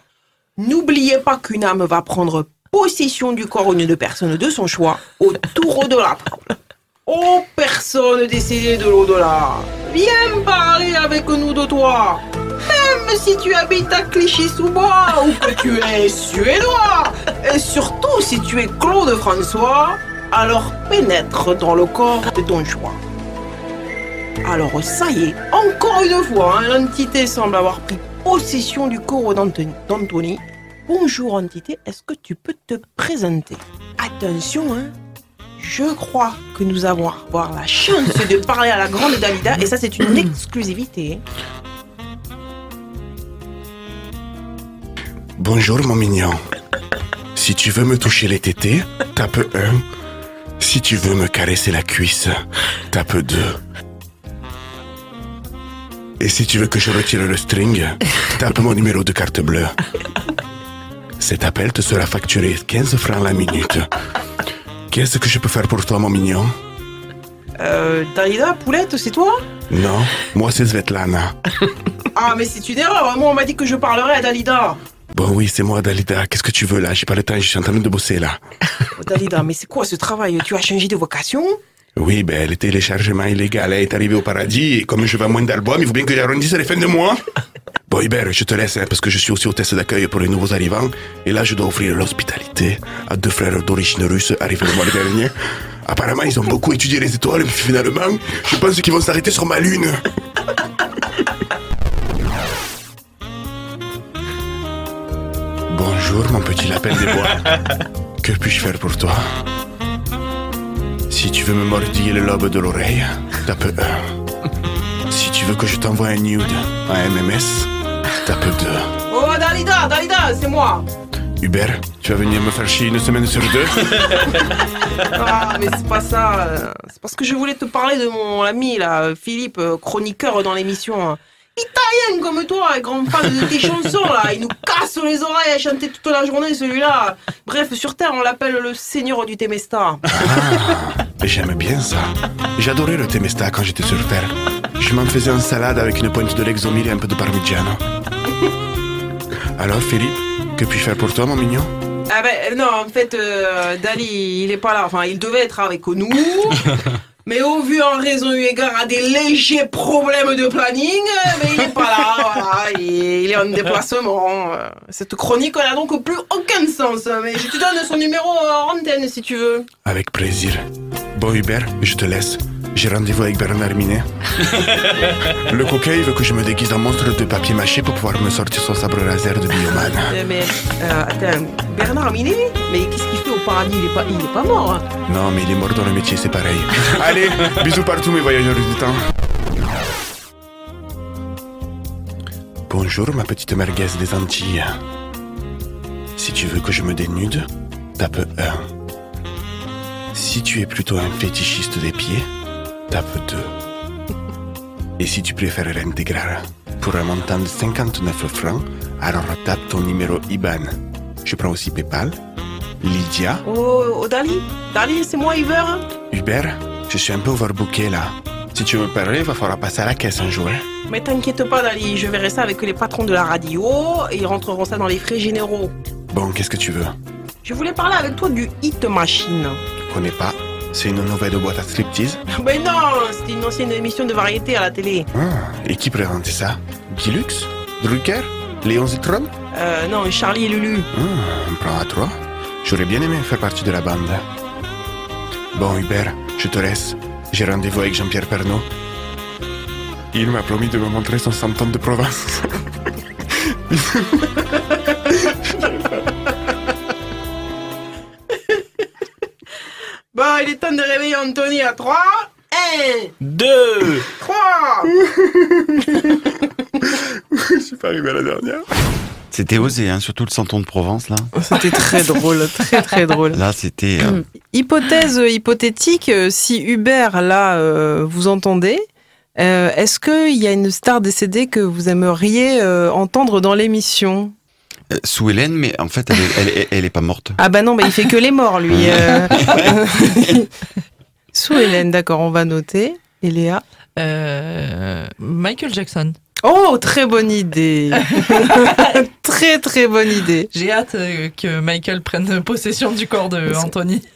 N'oubliez pas qu'une âme va prendre possession du corps d'une personne de son choix au tour de la table. Oh personne décédée de l'au-delà, viens parler avec nous de toi. Même si tu habites à Clichy-sous-Bois ou que tu es suédois, et surtout si tu es Claude François, alors pénètre dans le corps de ton choix. Alors ça y est, encore une fois, hein, l'entité semble avoir pris possession du corps d'Anthony. Bonjour entité, est-ce que tu peux te présenter? Attention, hein, je crois que nous allons avoir la chance de parler à la grande Dalida, et ça c'est une exclusivité. Bonjour mon mignon. Si tu veux me toucher les tétés, tape 1. Si tu veux me caresser la cuisse, tape 2. Et si tu veux que je retire le string, tape mon numéro de carte bleue. Cet appel te sera facturé 15 francs la minute. Qu'est-ce que je peux faire pour toi mon mignon? Euh, Dalida, Poulette, c'est toi? Non, moi c'est Svetlana. Ah mais c'est une erreur, moi on m'a dit que je parlerais à Dalida. Bon oui, c'est moi Dalida. Qu'est-ce que tu veux là? J'ai pas le temps, je suis en train de bosser là. Oh, Dalida, mais c'est quoi ce travail? Tu as changé de vocation? Oui, ben le téléchargement illégal est arrivé au paradis et comme je vends moins d'albums, il faut bien que j'arrondisse les fins de mois. Bon Hubert, je te laisse hein, parce que je suis aussi hôtesse d'accueil pour les nouveaux arrivants et là je dois offrir l'hospitalité à deux frères d'origine russe arrivés le mois dernier. Apparemment, ils ont beaucoup étudié les étoiles, mais finalement, je pense qu'ils vont s'arrêter sur ma lune. Bonjour, mon petit lapin des bois. Que puis-je faire pour toi? Si tu veux me mordiller le lobe de l'oreille, tape 1. Tu veux que je t'envoie un nude à MMS, tape 2. Oh, Dalida, Dalida, c'est moi. Hubert, tu vas venir me faire chier une semaine sur deux? Ah, mais c'est pas ça. C'est parce que je voulais te parler de mon ami, là, Philippe, euh, chroniqueur dans l'émission. Italien comme toi, grand fan de tes chansons, là. Il nous casse les oreilles à chanter toute la journée, celui-là. Bref, sur Terre, on l'appelle le seigneur du Temesta. J'aime bien ça. J'adorais le temesta quand j'étais sur Terre. Je m'en faisais en salade avec une pointe de Lexomil et un peu de parmigiano. Alors, Philippe, que puis-je faire pour toi, mon mignon? Ah ben non, en fait, euh, Dali, il est pas là. Enfin, il devait être avec nous. Mais au vu en raison eu égard à des légers problèmes de planning, euh, mais il est pas là, voilà, il il est en déplacement. euh. Cette chronique n'a donc plus aucun sens, mais je te donne son numéro en antenne si tu veux. Avec plaisir. Bon, Hubert, je te laisse. J'ai rendez-vous avec Bernard Minet. Le coquet, il veut que je me déguise en monstre de papier mâché pour pouvoir me sortir son sabre laser de bioman. Euh, mais, euh, attends, Bernard Minet Mais qu'est-ce qu'il fait au paradis? Il est, pas, il est pas mort. hein. Non, mais il est mort dans le métier, c'est pareil. Allez, bisous partout, mes voyageurs du temps. Bonjour, ma petite merguez des Antilles. Si tu veux que je me dénude, tape 1. Si tu es plutôt un fétichiste des pieds, tape 2. Et si tu préfères l'intégral, pour un montant de 59 francs, alors tape ton numéro IBAN. Je prends aussi PayPal. Lydia, Oh, oh, Dali Dali, c'est moi, Hubert Hubert, je suis un peu overbooké là. Si tu veux me parler, il va falloir passer à la caisse un jour. hein. Mais t'inquiète pas, Dali, je verrai ça avec les patrons de la radio et ils rentreront ça dans les frais généraux. Bon, qu'est-ce que tu veux? Je voulais parler avec toi du Hit Machine. Je connais pas. C'est une nouvelle boîte à striptease. Ben non, c'était une ancienne émission de variété à la télé. Ah, et qui présentait ça? Guy Lux Drucker? Léon Zitron? Euh, non, Charlie et Lulu. Ah, un plan à trois. J'aurais bien aimé faire partie de la bande. Bon, Hubert, je te laisse. J'ai rendez-vous avec Jean-Pierre Pernaud. Il m'a promis de me montrer son santon de Provence. Bon, il est temps de réveiller Anthony à 3. 1, Deux 3. Je suis pas arrivé à la dernière. C'était osé, hein, surtout le santon de Provence, là. C'était très drôle, très très drôle. Là, c'était... euh, Hypothèse euh, hypothétique, euh, si Hubert, là, euh, vous entendez, euh, est-ce qu'il y a une star décédée que vous aimeriez euh, entendre dans l'émission? Euh, sous Hélène, mais en fait, elle est, elle est- elle est pas morte. Ah bah non, bah il fait que les morts, lui. euh. Sous Hélène, d'accord, on va noter. Et Léa? Euh, Michael Jackson. Oh, très bonne idée Très très bonne idée J'ai hâte euh, que Michael prenne possession du corps de Anthony.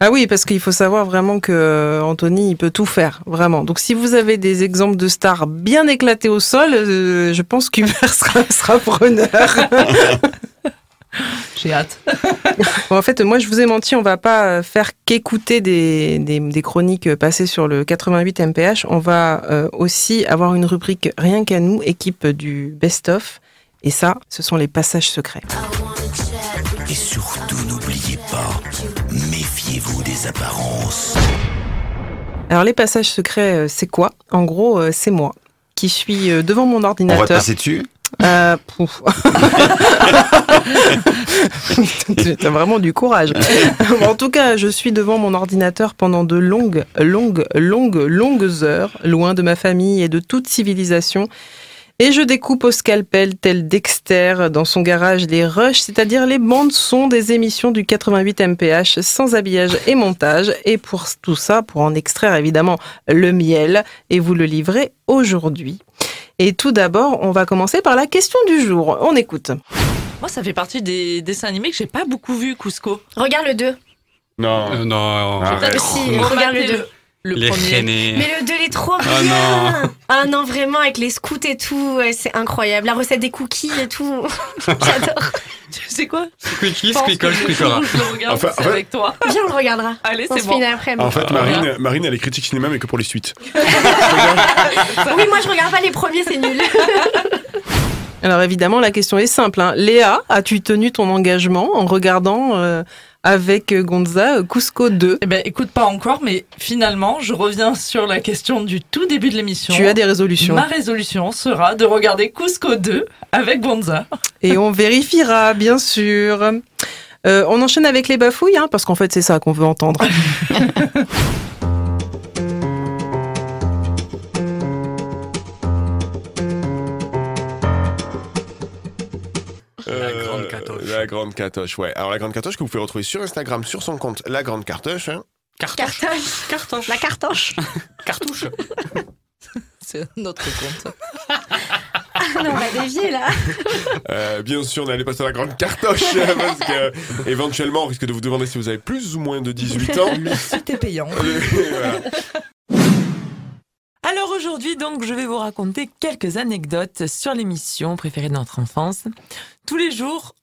Ah oui, parce qu'il faut savoir vraiment que euh, Anthony, il peut tout faire, vraiment. Donc si vous avez des exemples de stars bien éclatées au sol, euh, je pense qu'Hubert sera, sera preneur. J'ai hâte. Bon, en fait, moi, je vous ai menti, on va pas euh, faire qu'écouter des, des, des chroniques passées sur le 88 MPH. On va euh, aussi avoir une rubrique rien qu'à nous, équipe du best-of. Et ça, ce sont les passages secrets. Et surtout, n'oubliez pas, méfiez-vous des apparences. Alors, les passages secrets, euh, c'est quoi? En gros, euh, c'est moi qui suis euh, devant mon On va ordinateur. te passer dessus Euh. T'as vraiment du courage. En tout cas, je suis devant mon ordinateur pendant de longues, longues, longues, longues heures, loin de ma famille et de toute civilisation. Et je découpe au scalpel tel Dexter dans son garage les rushs, c'est-à-dire les bandes son des émissions du 88 MPH sans habillage et montage. Et pour tout ça, pour en extraire évidemment le miel et vous le livrer aujourd'hui. Et tout d'abord, on va commencer par la question du jour. On écoute. Moi, ça fait partie des dessins animés que j'ai pas beaucoup vu, Cusco. Regarde le 2. Non. Euh, non. Arrête. Si, regarde le matait 2. Le les premier. Mais le 2, il est trop bien. Ah non. Ah non, vraiment, avec les scouts et tout, ouais, c'est incroyable. La recette des cookies et tout. J'adore. Tu sais quoi pense Squeakle, que le Squeakera. jour où Je le regarde, Enfin, c'est en fait- avec toi. Viens, on le regardera. Allez, c'est bon. après En fait, Marine, Marine, elle est critique cinéma, mais que pour les suites. Oui, moi, je regarde pas les premiers, c'est nul. Alors évidemment, la question est simple. hein. Léa, as-tu tenu ton engagement en regardant euh, avec Gonza euh, Cusco 2 Eh ben, écoute, pas encore, mais finalement, je reviens sur la question du tout début de l'émission. Tu as des résolutions. Ma résolution sera de regarder Cusco 2 avec Gonza. Et on vérifiera, bien sûr. Euh, on enchaîne avec les bafouilles, hein, parce qu'en fait, c'est ça qu'on veut entendre. La grande catoche, ouais. Alors la grande catoche que vous pouvez retrouver sur Instagram, sur son compte La Grande Cartoche. hein. Cartoche. Cartoche. La cartoche. Cartouche. C'est notre compte. Ah non, on va dévier là. Euh, bien sûr, n'allez pas sur la grande cartoche parce que éventuellement on risque de vous demander si vous avez plus ou moins de 18 ans. Le site est payant. Voilà. Alors aujourd'hui, donc, je vais vous raconter quelques anecdotes sur l'émission préférée de notre enfance. Tous les jours,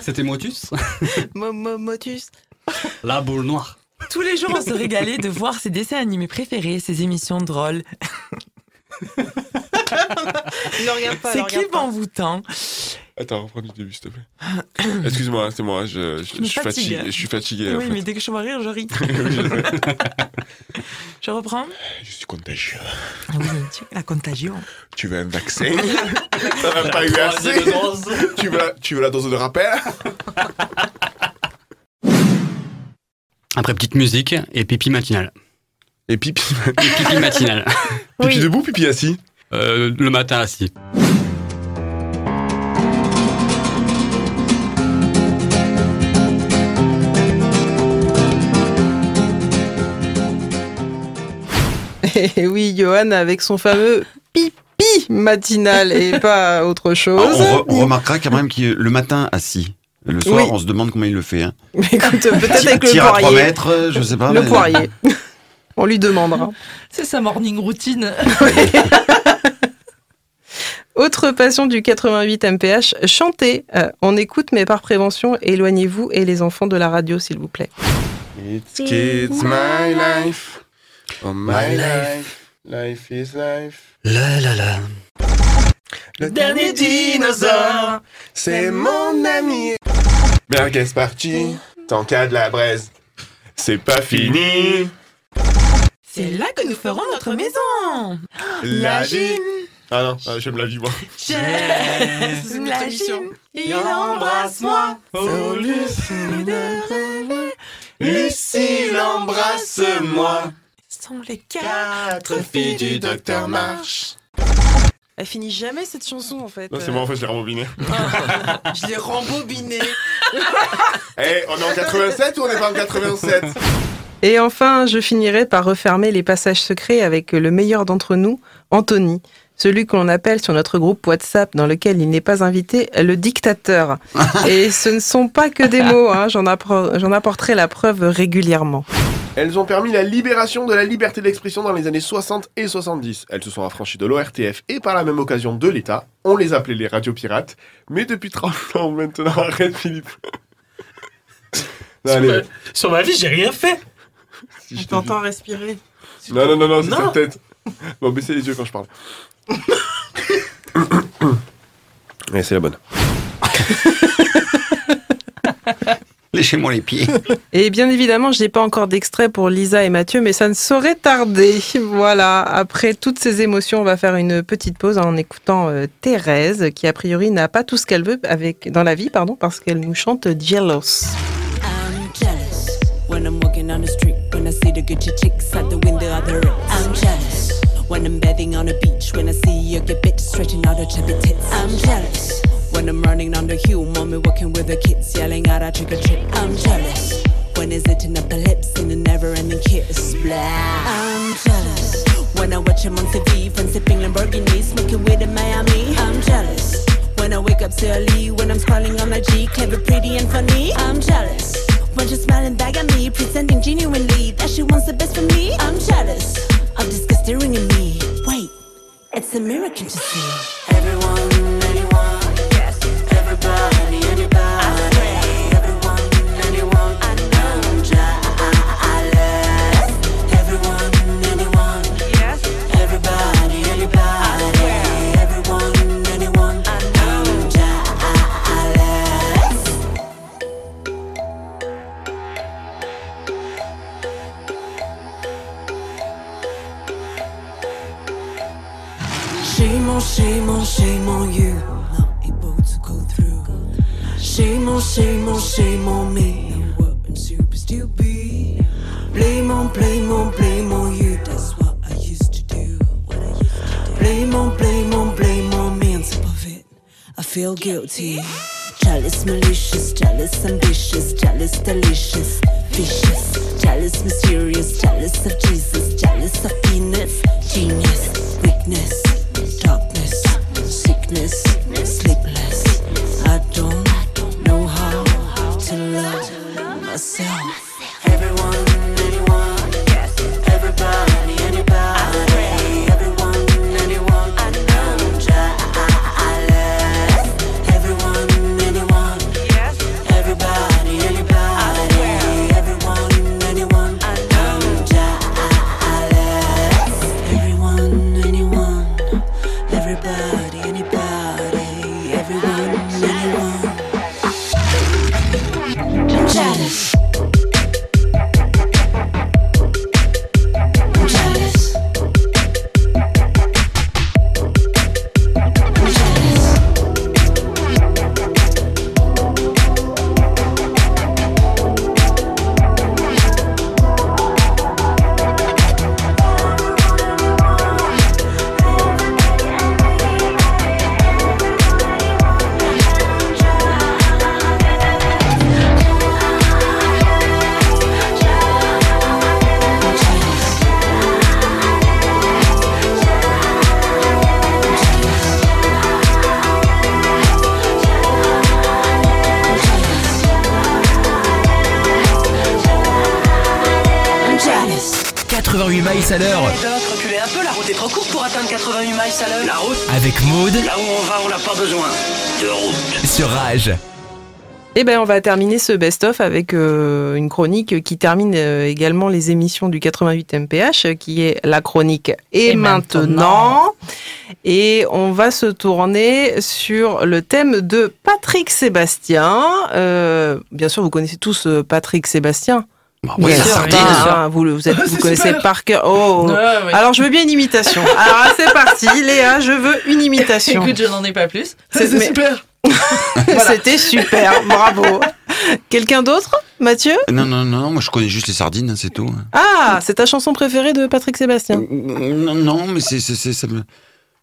C'était Motus Motus. La boule noire. tous les jours, on se régalait de voir ses dessins animés préférés, ses émissions drôles, Ne regarde pas, clips pas. envoûtants. Attends, reprends du début, s'il te plaît. Excuse-moi, c'est moi, je, je- Je me je suis fatigué. Je suis fatigué. en Oui, fait. mais dès que je vois rire, je ris. Je reprends Je suis contagieux. Oui, tu- la contagion. Tu veux un vaccin T'en as pas eu assez tu veux, la, tu veux la dose de rappel Après petite musique et pipi matinal. Et pipi Et pipi matinal. Pipi debout, pipi assis Euh, le matin assis. Et oui, Johan avec son fameux pipi matinal et pas autre Ah, chose. on, re- on remarquera quand même que le matin assis. Le soir, Oui. on se demande comment il le fait. Hein. Mais écoute, peut-être avec le tire à 3 poirier. mètres, euh, je sais pas. Le mais- poirier. On lui demandera. C'est sa morning routine. Autre passion du 88 MPH, chanter. Euh, on écoute, mais par prévention, éloignez-vous et les enfants de la radio, s'il vous plaît. It's kids, my life. Oh, my life. Life is life. La la la. Le dernier dinosaure, c'est mon ami. Merguez parti, tant qu'à de la braise. C'est pas fini. C'est là que nous ferons notre maison. La vie. Ah non, ah, j'aime la vie, moi. J'aime la gym. Il embrasse-moi. Oh, Lucie, Lucie, embrasse-moi. Sont les Quatre filles du docteur March. Elle finit jamais cette chanson en fait. Non, c'est moi, en fait, je l'ai rembobiné. Je l'ai rembobinée. Eh, on est en 87 ou on est pas en 87 Et enfin, je finirai par refermer les passages secrets avec le meilleur d'entre nous, Anthony. Celui que l'on appelle sur notre groupe WhatsApp, dans lequel il n'est pas invité, le dictateur. Et ce ne sont pas que des mots, hein, j'en appro- j'en apporterai la preuve régulièrement. Elles ont permis la libération de la liberté d'expression dans les années 60 et 70. Elles se sont affranchies de l'ORTF et par la même occasion de l'État. On les appelait les radios pirates. Mais depuis 30 ans maintenant, arrête Philippe. Non, Sur allez. ma, sur ma vie, j'ai rien fait. Si je On te t'entend respirer. Non, non, non, non, c'est sa tête. Bon, baissez les yeux quand je parle. Ouais, c'est la bonne. Léchez-moi les pieds. Et bien évidemment, je n'ai pas encore d'extrait pour Lisa et Mathieu, mais ça ne saurait tarder. Voilà, après toutes ces émotions, on va faire une petite pause en écoutant euh, Thérèse, qui a priori n'a pas tout ce qu'elle veut avec, dans la vie, pardon, parce qu'elle nous chante Jealous. I'm jealous when I'm walking down the street when I see the Gucci chicks at the window of the Ritz. I'm jealous when I'm bathing on the beach when I see you get bitch stretching out her chubby tits. I'm jealous when I'm running down the hill, mommy working with the kids yelling out a trick or treat. I'm jealous when he's eating up the lips in a never-ending kiss. Blah. I'm jealous when I watch him on TV, from sipping Lamborghinis, smoking weed in Miami. I'm jealous. When I wake up so early, when I'm scrolling on my G, clever, pretty, and funny. I'm jealous. When she's smiling back at me, pretending genuinely that she wants the best for me. I'm jealous of this staring me. Wait, it's a miracle to see. Everyone, Eh ben, on va terminer ce best-of avec euh, une chronique qui termine euh, également les émissions du 88 MPH, qui est la chronique Et, maintenant. Et on va se tourner sur le thème de Patrick Sébastien. Euh, bien sûr, vous connaissez tous Patrick Sébastien. Oui, Bien la sûr, sardine. hein, vous, le- vous, êtes- vous C'est connaissez super. par cœur. Oh, Ouais, ouais. alors je veux bien une imitation. Alors c'est parti, Léa, je veux une imitation. Écoute, je n'en ai pas plus. C'est- C'est mais- super. C'était super, bravo. Quelqu'un d'autre, Mathieu? Non, non, non, moi je connais juste les sardines, hein, c'est tout. Ah, c'est ta chanson préférée de Patrick Sébastien? Non, non, mais c'est, c'est, c'est- ça, me,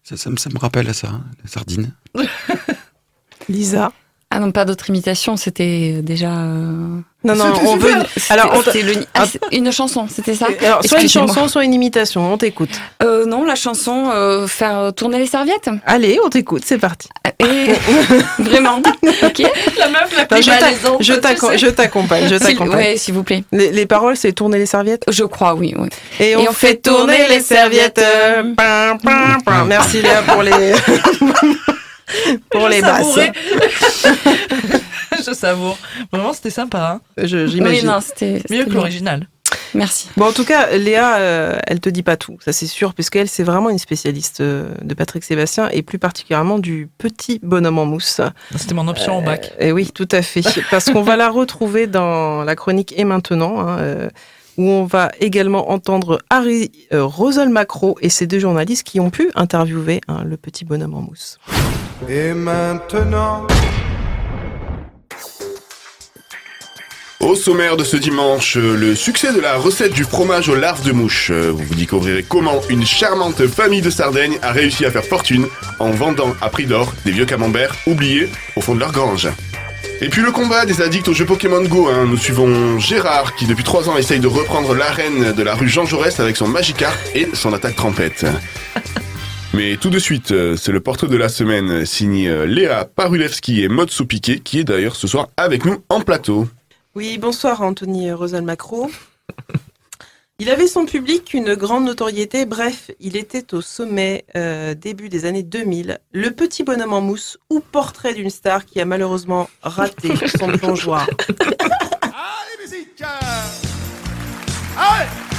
ça, ça me, ça me rappelle à ça, hein, les sardines. Lisa Ah non, pas d'autres imitations, c'était déjà. euh, Non, non, on veut. Alors, on le- ah, c'est une chanson, c'était ça Alors, soit une chanson, soit une imitation. On t'écoute. Euh, non, la chanson, euh, faire tourner les serviettes. Allez, on t'écoute, c'est parti. Et vraiment, ok. La meuf la plus je t'accompagne, je S'il- t'accompagne. Ouais, s'il vous plaît. Les, les paroles, c'est tourner les serviettes Je crois, oui. oui. Et on, fait tourner les serviettes. Merci Léa pour les pour Je les basses. je savoure. Vraiment, c'était sympa. Hein Oui, J'imagine. Mieux que l'original. Merci. Bon, en tout cas, Léa, euh, elle te dit pas tout, ça c'est sûr, puisqu'elle, c'est vraiment une spécialiste euh, de Patrick Sébastien et plus particulièrement du petit bonhomme en mousse. C'était mon option au bac. Et oui, tout à fait. Parce qu'on va la retrouver dans la chronique Et maintenant, hein, euh, où on va également entendre Harry euh, Rosel-Macro et ces deux journalistes qui ont pu interviewer hein, le petit bonhomme en mousse. Et maintenant Au sommaire de ce dimanche, le succès de la recette du fromage aux larves de mouche. Vous vous découvrirez comment une charmante famille de Sardaigne a réussi à faire fortune en vendant à prix d'or des vieux camemberts oubliés au fond de leur grange. Et puis le combat des addicts au jeu Pokémon Go. hein. Nous suivons Gérard qui depuis trois ans essaye de reprendre l'arène de la rue Jean Jaurès avec son Magikarp et son attaque trempette. Mais tout de suite, euh, c'est le portrait de la semaine signé euh, Léa Parulewski et Maud Soupiquet qui est d'ailleurs ce soir avec nous en plateau. Oui, bonsoir Anthony Rosel-Macro. Il avait son public, une grande notoriété, bref, il était au sommet euh, début des années 2000. Le petit bonhomme en mousse ou portrait d'une star qui a malheureusement raté son plongeoir. Allez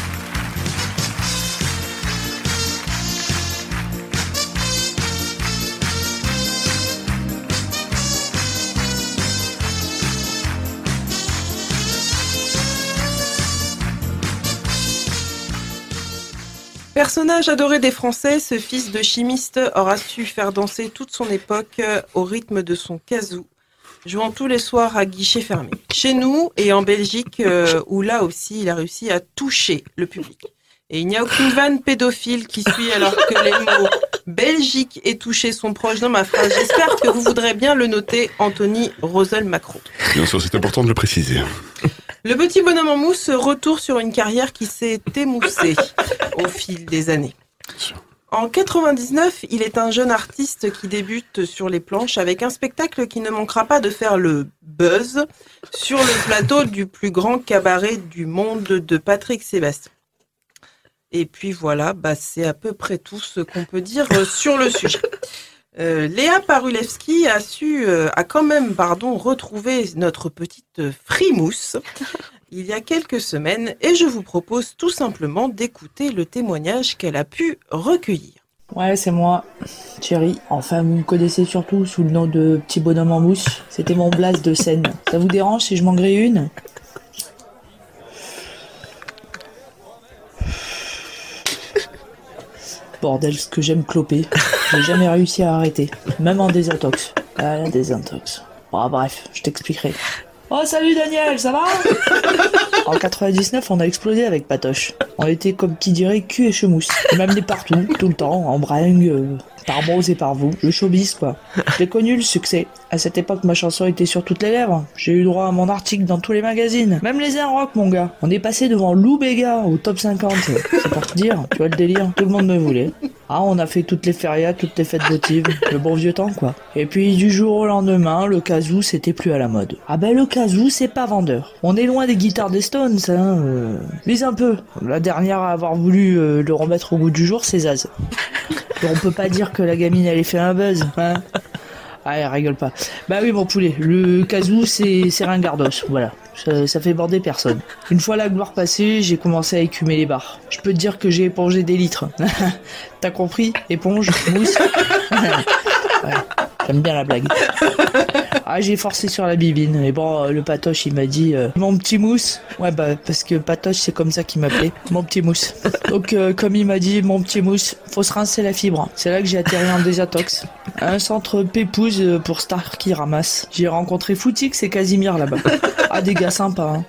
Personnage adoré des Français, ce fils de chimiste aura su faire danser toute son époque euh, au rythme de son kazoo, jouant tous les soirs à guichet fermé. Chez nous et en Belgique, euh, où là aussi il a réussi à toucher le public. Et il n'y a aucune vanne pédophile qui suit alors que les mots Belgique et toucher sont proches dans ma phrase. J'espère que vous voudrez bien le noter, Anthony Rosel-Macron. Bien sûr, c'est important de le préciser. Le petit bonhomme en mousse retour sur une carrière qui s'est émoussée au fil des années. En 99, il est un jeune artiste qui débute sur les planches avec un spectacle qui ne manquera pas de faire le buzz sur le plateau du plus grand cabaret du monde de Patrick Sébastien. Et puis voilà, bah, c'est à peu près tout ce qu'on peut dire sur le sujet. Euh, Léa Parulewski a su, euh, a quand même, pardon, retrouvé notre petite frimousse il y a quelques semaines et je vous propose tout simplement d'écouter le témoignage qu'elle a pu recueillir. Ouais, c'est moi, Thierry. Enfin, vous me connaissez surtout sous le nom de Petit Bonhomme en mousse. C'était mon blase de scène. Ça vous dérange si je m'en grille une? Bordel, ce que j'aime cloper. J'ai jamais réussi à arrêter. Même en désintox. Ah, désintox. Bon, bref, je t'expliquerai. Oh, salut Daniel, ça va? En 99, on a explosé avec Patoche. On était comme qui dirait cul et chemousse. Il m'amenait partout, tout le temps, en bringue, euh, par Bose et par vous. Le showbiz, quoi. J'ai connu le succès. À cette époque, ma chanson était sur toutes les lèvres. J'ai eu droit à mon article dans tous les magazines. Même les Air Rock, mon gars. On est passé devant Lou Bega au top 50. C'est pour te dire, tu vois le délire. Tout le monde me voulait. Ah, on a fait toutes les férias, toutes les fêtes votives. Le bon vieux temps, quoi. Et puis, du jour au lendemain, le kazoo, c'était plus à la mode. Ah ben, le kazoo, c'est pas vendeur. On est loin des guitares des Stones, hein. euh. Lise un peu. La dernière à avoir voulu euh, le remettre au goût du jour, c'est Zaz. Et on peut pas dire que la gamine, elle ait fait un buzz, hein. Ah, elle rigole pas. Bah oui, mon poulet, le kazoo, c'est c'est ringardos, voilà. Ça, fait border personne. Une fois la gloire passée, j'ai commencé à écumer les bars. Je peux te dire que j'ai épongé des litres. T'as compris? Éponge, mousse. J'aime bien la blague. Ah, j'ai forcé sur la bibine. Et bon, euh, le patoche, il m'a dit euh, Mon petit mousse. Ouais, bah, parce que patoche, c'est comme ça qu'il m'appelait. Mon petit mousse. Donc, euh, comme il m'a dit, mon petit mousse, faut se rincer la fibre. C'est là que j'ai atterri en désintox. À un centre pépouze pour Star qui ramasse. J'ai rencontré Footix et Casimir là-bas. Ah, des gars sympas, hein.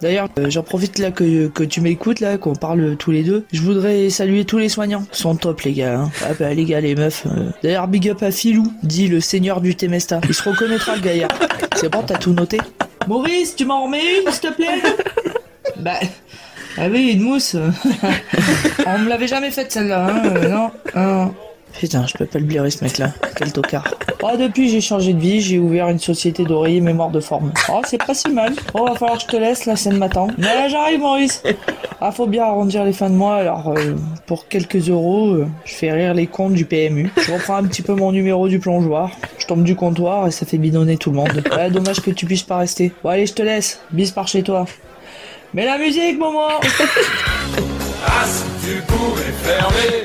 D'ailleurs, euh, j'en profite là que, que tu m'écoutes là, qu'on parle tous les deux. Je voudrais saluer tous les soignants. Ils sont top les gars. Hein. Ah bah les gars, les meufs. euh. D'ailleurs, big up à Filou, dit le seigneur du Temesta. Il se reconnaîtra le gaillard. C'est bon, t'as tout noté? Maurice, tu m'en remets une, s'il te plaît? Bah. Ah oui, une mousse. On me l'avait jamais faite celle-là, hein. euh, non, non. Putain, je peux pas le blairer ce mec-là. Quel tocard. Oh, depuis, j'ai changé de vie, j'ai ouvert une société d'oreiller mémoire de forme. Oh, c'est pas si mal. Oh, va falloir que je te laisse, la scène m'attend. Mais là, j'arrive, Maurice. Ah, faut bien arrondir les fins de mois, alors euh, pour quelques euros, euh, je fais rire les comptes du PMU. Je reprends un petit peu mon numéro du plongeoir. Je tombe du comptoir et ça fait bidonner tout le monde. Ouais, dommage que tu puisses pas rester. Bon, allez, je te laisse. Bis par chez toi. Mais la musique, Momo Ah, si tu pouvais fermer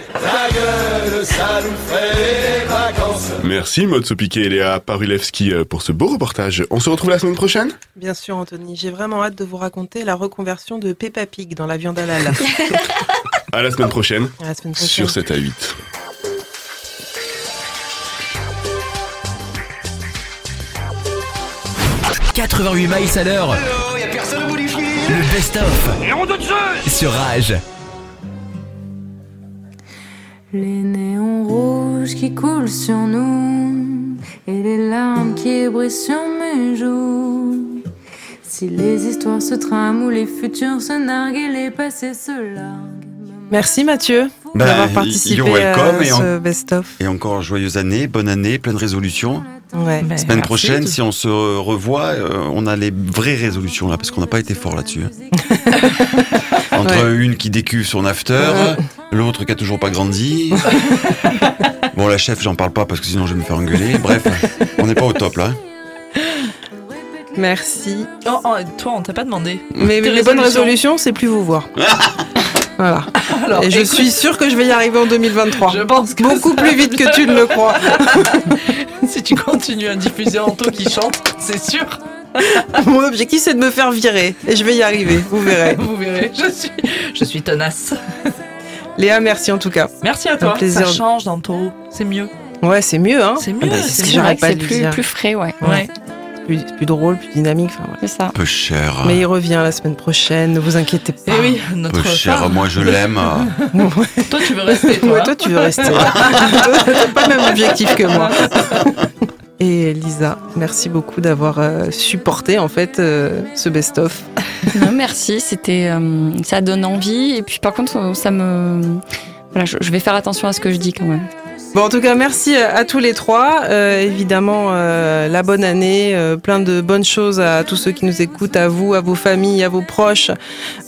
ça nous ferait des vacances. Merci Motso Piquet et Léa Parulewski euh, pour ce beau reportage. On se retrouve la semaine prochaine? Bien sûr, Anthony, j'ai vraiment hâte de vous raconter la reconversion de Peppa Pig dans la viande halal. À la semaine prochaine. À la semaine prochaine. Sur 7 à 8. « 88 miles à l'heure. Y'a personne au bout du fil? Le best-of Et on de Zeus sur Rage. Les néons rouges qui coulent sur nous et les larmes qui brillent sur mes joues. Si les histoires se trament ou les futurs se narguent et les passés se larguent. Merci Mathieu Bah, d'avoir participé welcome à ce best-of. Et encore joyeuse année, bonne année, pleine résolution. Ouais. Semaine prochaine, si on se revoit, euh, on a les vraies résolutions là, parce qu'on n'a pas été fort là-dessus. hein. Entre une qui décuve son after, l'autre qui a toujours pas grandi. bon, la chef, j'en parle pas parce que sinon je vais me faire engueuler. Bref, on n'est pas au top là. Merci. Oh, oh, toi, on t'a pas demandé. Mais les bonnes résolutions. résolutions, c'est plus vous voir. voilà. Alors, Et je écoute- suis sûre que je vais y arriver en 2023. Je pense que Beaucoup ça- plus vite que tu ne le crois. si tu continues à diffuser Anto qui chante, c'est sûr. Mon objectif, c'est de me faire virer. Et je vais y arriver, vous verrez. Vous verrez, je suis, je suis tenace. Léa, merci en tout cas. Merci à Un toi. plaisir. Ça change dans ton. C'est mieux. Ouais, c'est mieux, hein. C'est mieux. Ah bah, c'est ce que pas c'est de plus, plus frais, ouais. Ouais. Plus, plus drôle, plus dynamique. Enfin, C'est ça. Peu cher. Mais il revient la semaine prochaine, ne vous inquiétez pas. Eh oui, notre Peu cher, phare. moi je l'aime. Toi, tu veux rester, toi. Ouais, toi, tu veux rester. T'as pas le même objectif que moi. Et Lisa, merci beaucoup d'avoir euh, supporté en fait euh, ce best-of. Merci, c'était, euh, ça donne envie. Et puis par contre, ça me, voilà, je, vais faire attention à ce que je dis quand même. Bon, en tout cas, merci à tous les trois. Euh, évidemment, euh, la bonne année, euh, plein de bonnes choses à tous ceux qui nous écoutent, à vous, à vos familles, à vos proches.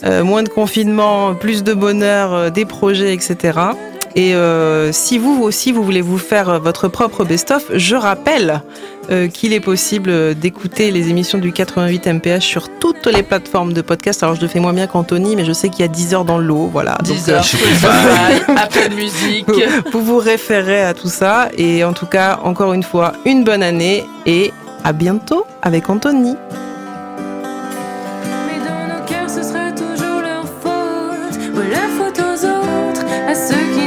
Moins de confinement, plus de bonheur, des projets, etc. Et euh, si vous aussi, vous voulez vous faire euh, votre propre best-of, je rappelle euh, qu'il est possible d'écouter les émissions du 88 MPH sur toutes les plateformes de podcast. Alors, je le fais moins bien qu'Anthony, mais je sais qu'il y a 10 heures dans le lot. Voilà. Donc, 10 euh, heures, Apple Music. vous vous référez à tout ça. Et en tout cas, encore une fois, une bonne année et à bientôt avec Anthony. Mais dans nos cœurs, ce sera toujours leur faute. Ou la faute aux autres, à ceux qui